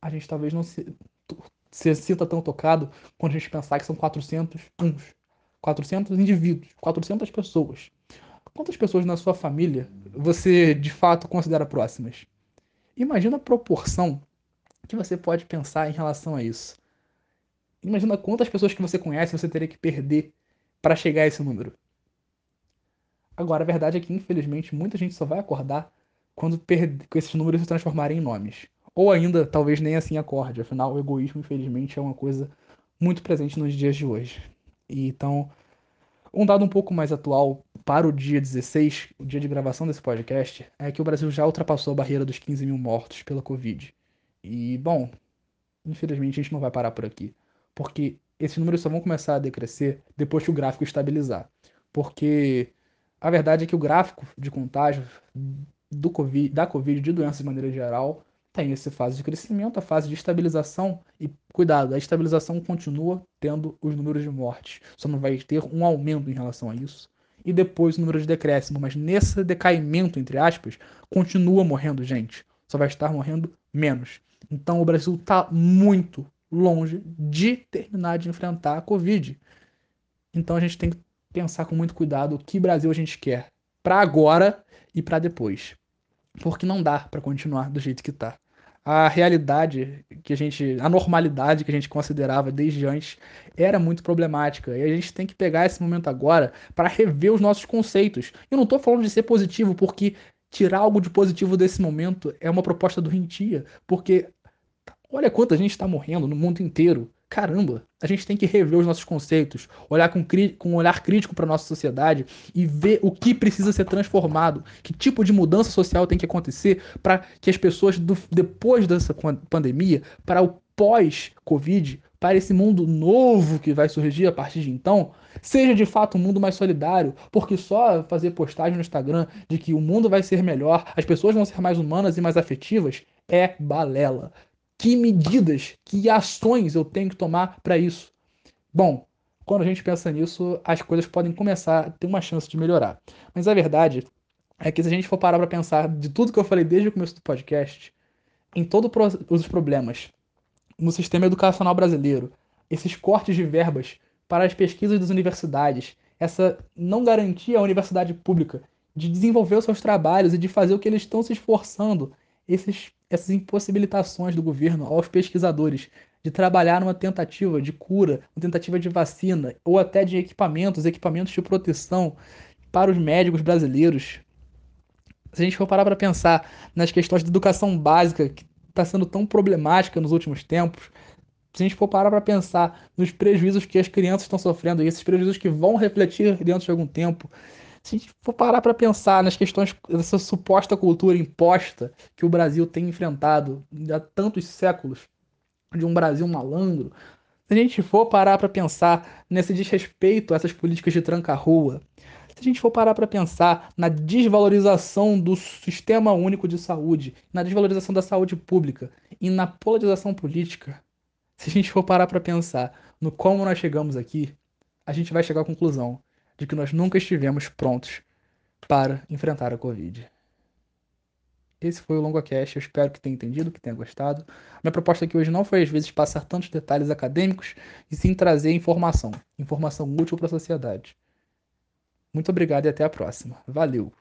a gente talvez não se, se sinta tão tocado quando a gente pensar que são 400 uns, 400 indivíduos, 400 pessoas. Quantas pessoas na sua família você de fato considera próximas? Imagina a proporção que você pode pensar em relação a isso. Imagina quantas pessoas que você conhece você teria que perder para chegar a esse número. Agora, a verdade é que, infelizmente, muita gente só vai acordar quando esses números se transformarem em nomes. Ou ainda, talvez nem assim acorde. Afinal, o egoísmo, infelizmente, é uma coisa muito presente nos dias de hoje. E, então, um dado um pouco mais atual para o dia 16, o dia de gravação desse podcast, é que o Brasil já ultrapassou a barreira dos 15 mil mortos pela Covid. E, bom, infelizmente a gente não vai parar por aqui. Porque esses números só vão começar a decrescer depois que o gráfico estabilizar. Porque a verdade é que o gráfico de contágio do COVID, da Covid, de doenças de maneira geral, tem essa fase de crescimento, a fase de estabilização e cuidado, a estabilização continua tendo os números de mortes, só não vai ter um aumento em relação a isso. E depois o número de decréscimo, mas nesse decaimento, entre aspas, continua morrendo gente, só vai estar morrendo menos. Então o Brasil está muito longe de terminar de enfrentar a Covid. Então a gente tem que pensar com muito cuidado o que Brasil a gente quer para agora e para depois porque não dá para continuar do jeito que tá. A realidade que a gente, a normalidade que a gente considerava desde antes era muito problemática. E a gente tem que pegar esse momento agora para rever os nossos conceitos. Eu não tô falando de ser positivo, porque tirar algo de positivo desse momento é uma proposta do Rintia, porque olha quanta gente está morrendo no mundo inteiro caramba, a gente tem que rever os nossos conceitos, olhar com, com um olhar crítico para nossa sociedade e ver o que precisa ser transformado, que tipo de mudança social tem que acontecer para que as pessoas, do, depois dessa pandemia, para o pós-Covid, para esse mundo novo que vai surgir a partir de então, seja de fato um mundo mais solidário, porque só fazer postagem no Instagram de que o mundo vai ser melhor, as pessoas vão ser mais humanas e mais afetivas, é balela que medidas, que ações eu tenho que tomar para isso? Bom, quando a gente pensa nisso, as coisas podem começar a ter uma chance de melhorar. Mas a verdade é que se a gente for parar para pensar de tudo que eu falei desde o começo do podcast, em todos os problemas no sistema educacional brasileiro, esses cortes de verbas para as pesquisas das universidades, essa não garantia à universidade pública de desenvolver os seus trabalhos e de fazer o que eles estão se esforçando, esses essas impossibilitações do governo aos pesquisadores de trabalhar numa tentativa de cura, uma tentativa de vacina ou até de equipamentos, equipamentos de proteção para os médicos brasileiros. Se a gente for parar para pensar nas questões de educação básica que está sendo tão problemática nos últimos tempos, se a gente for parar para pensar nos prejuízos que as crianças estão sofrendo e esses prejuízos que vão refletir dentro de algum tempo, se a gente for parar para pensar nas questões dessa suposta cultura imposta que o Brasil tem enfrentado há tantos séculos, de um Brasil malandro, se a gente for parar para pensar nesse desrespeito a essas políticas de tranca-rua, se a gente for parar para pensar na desvalorização do sistema único de saúde, na desvalorização da saúde pública e na polarização política, se a gente for parar para pensar no como nós chegamos aqui, a gente vai chegar à conclusão de que nós nunca estivemos prontos para enfrentar a Covid. Esse foi o LongoCast, eu espero que tenha entendido, que tenha gostado. Minha proposta aqui hoje não foi, às vezes, passar tantos detalhes acadêmicos, e sim trazer informação, informação útil para a sociedade. Muito obrigado e até a próxima. Valeu!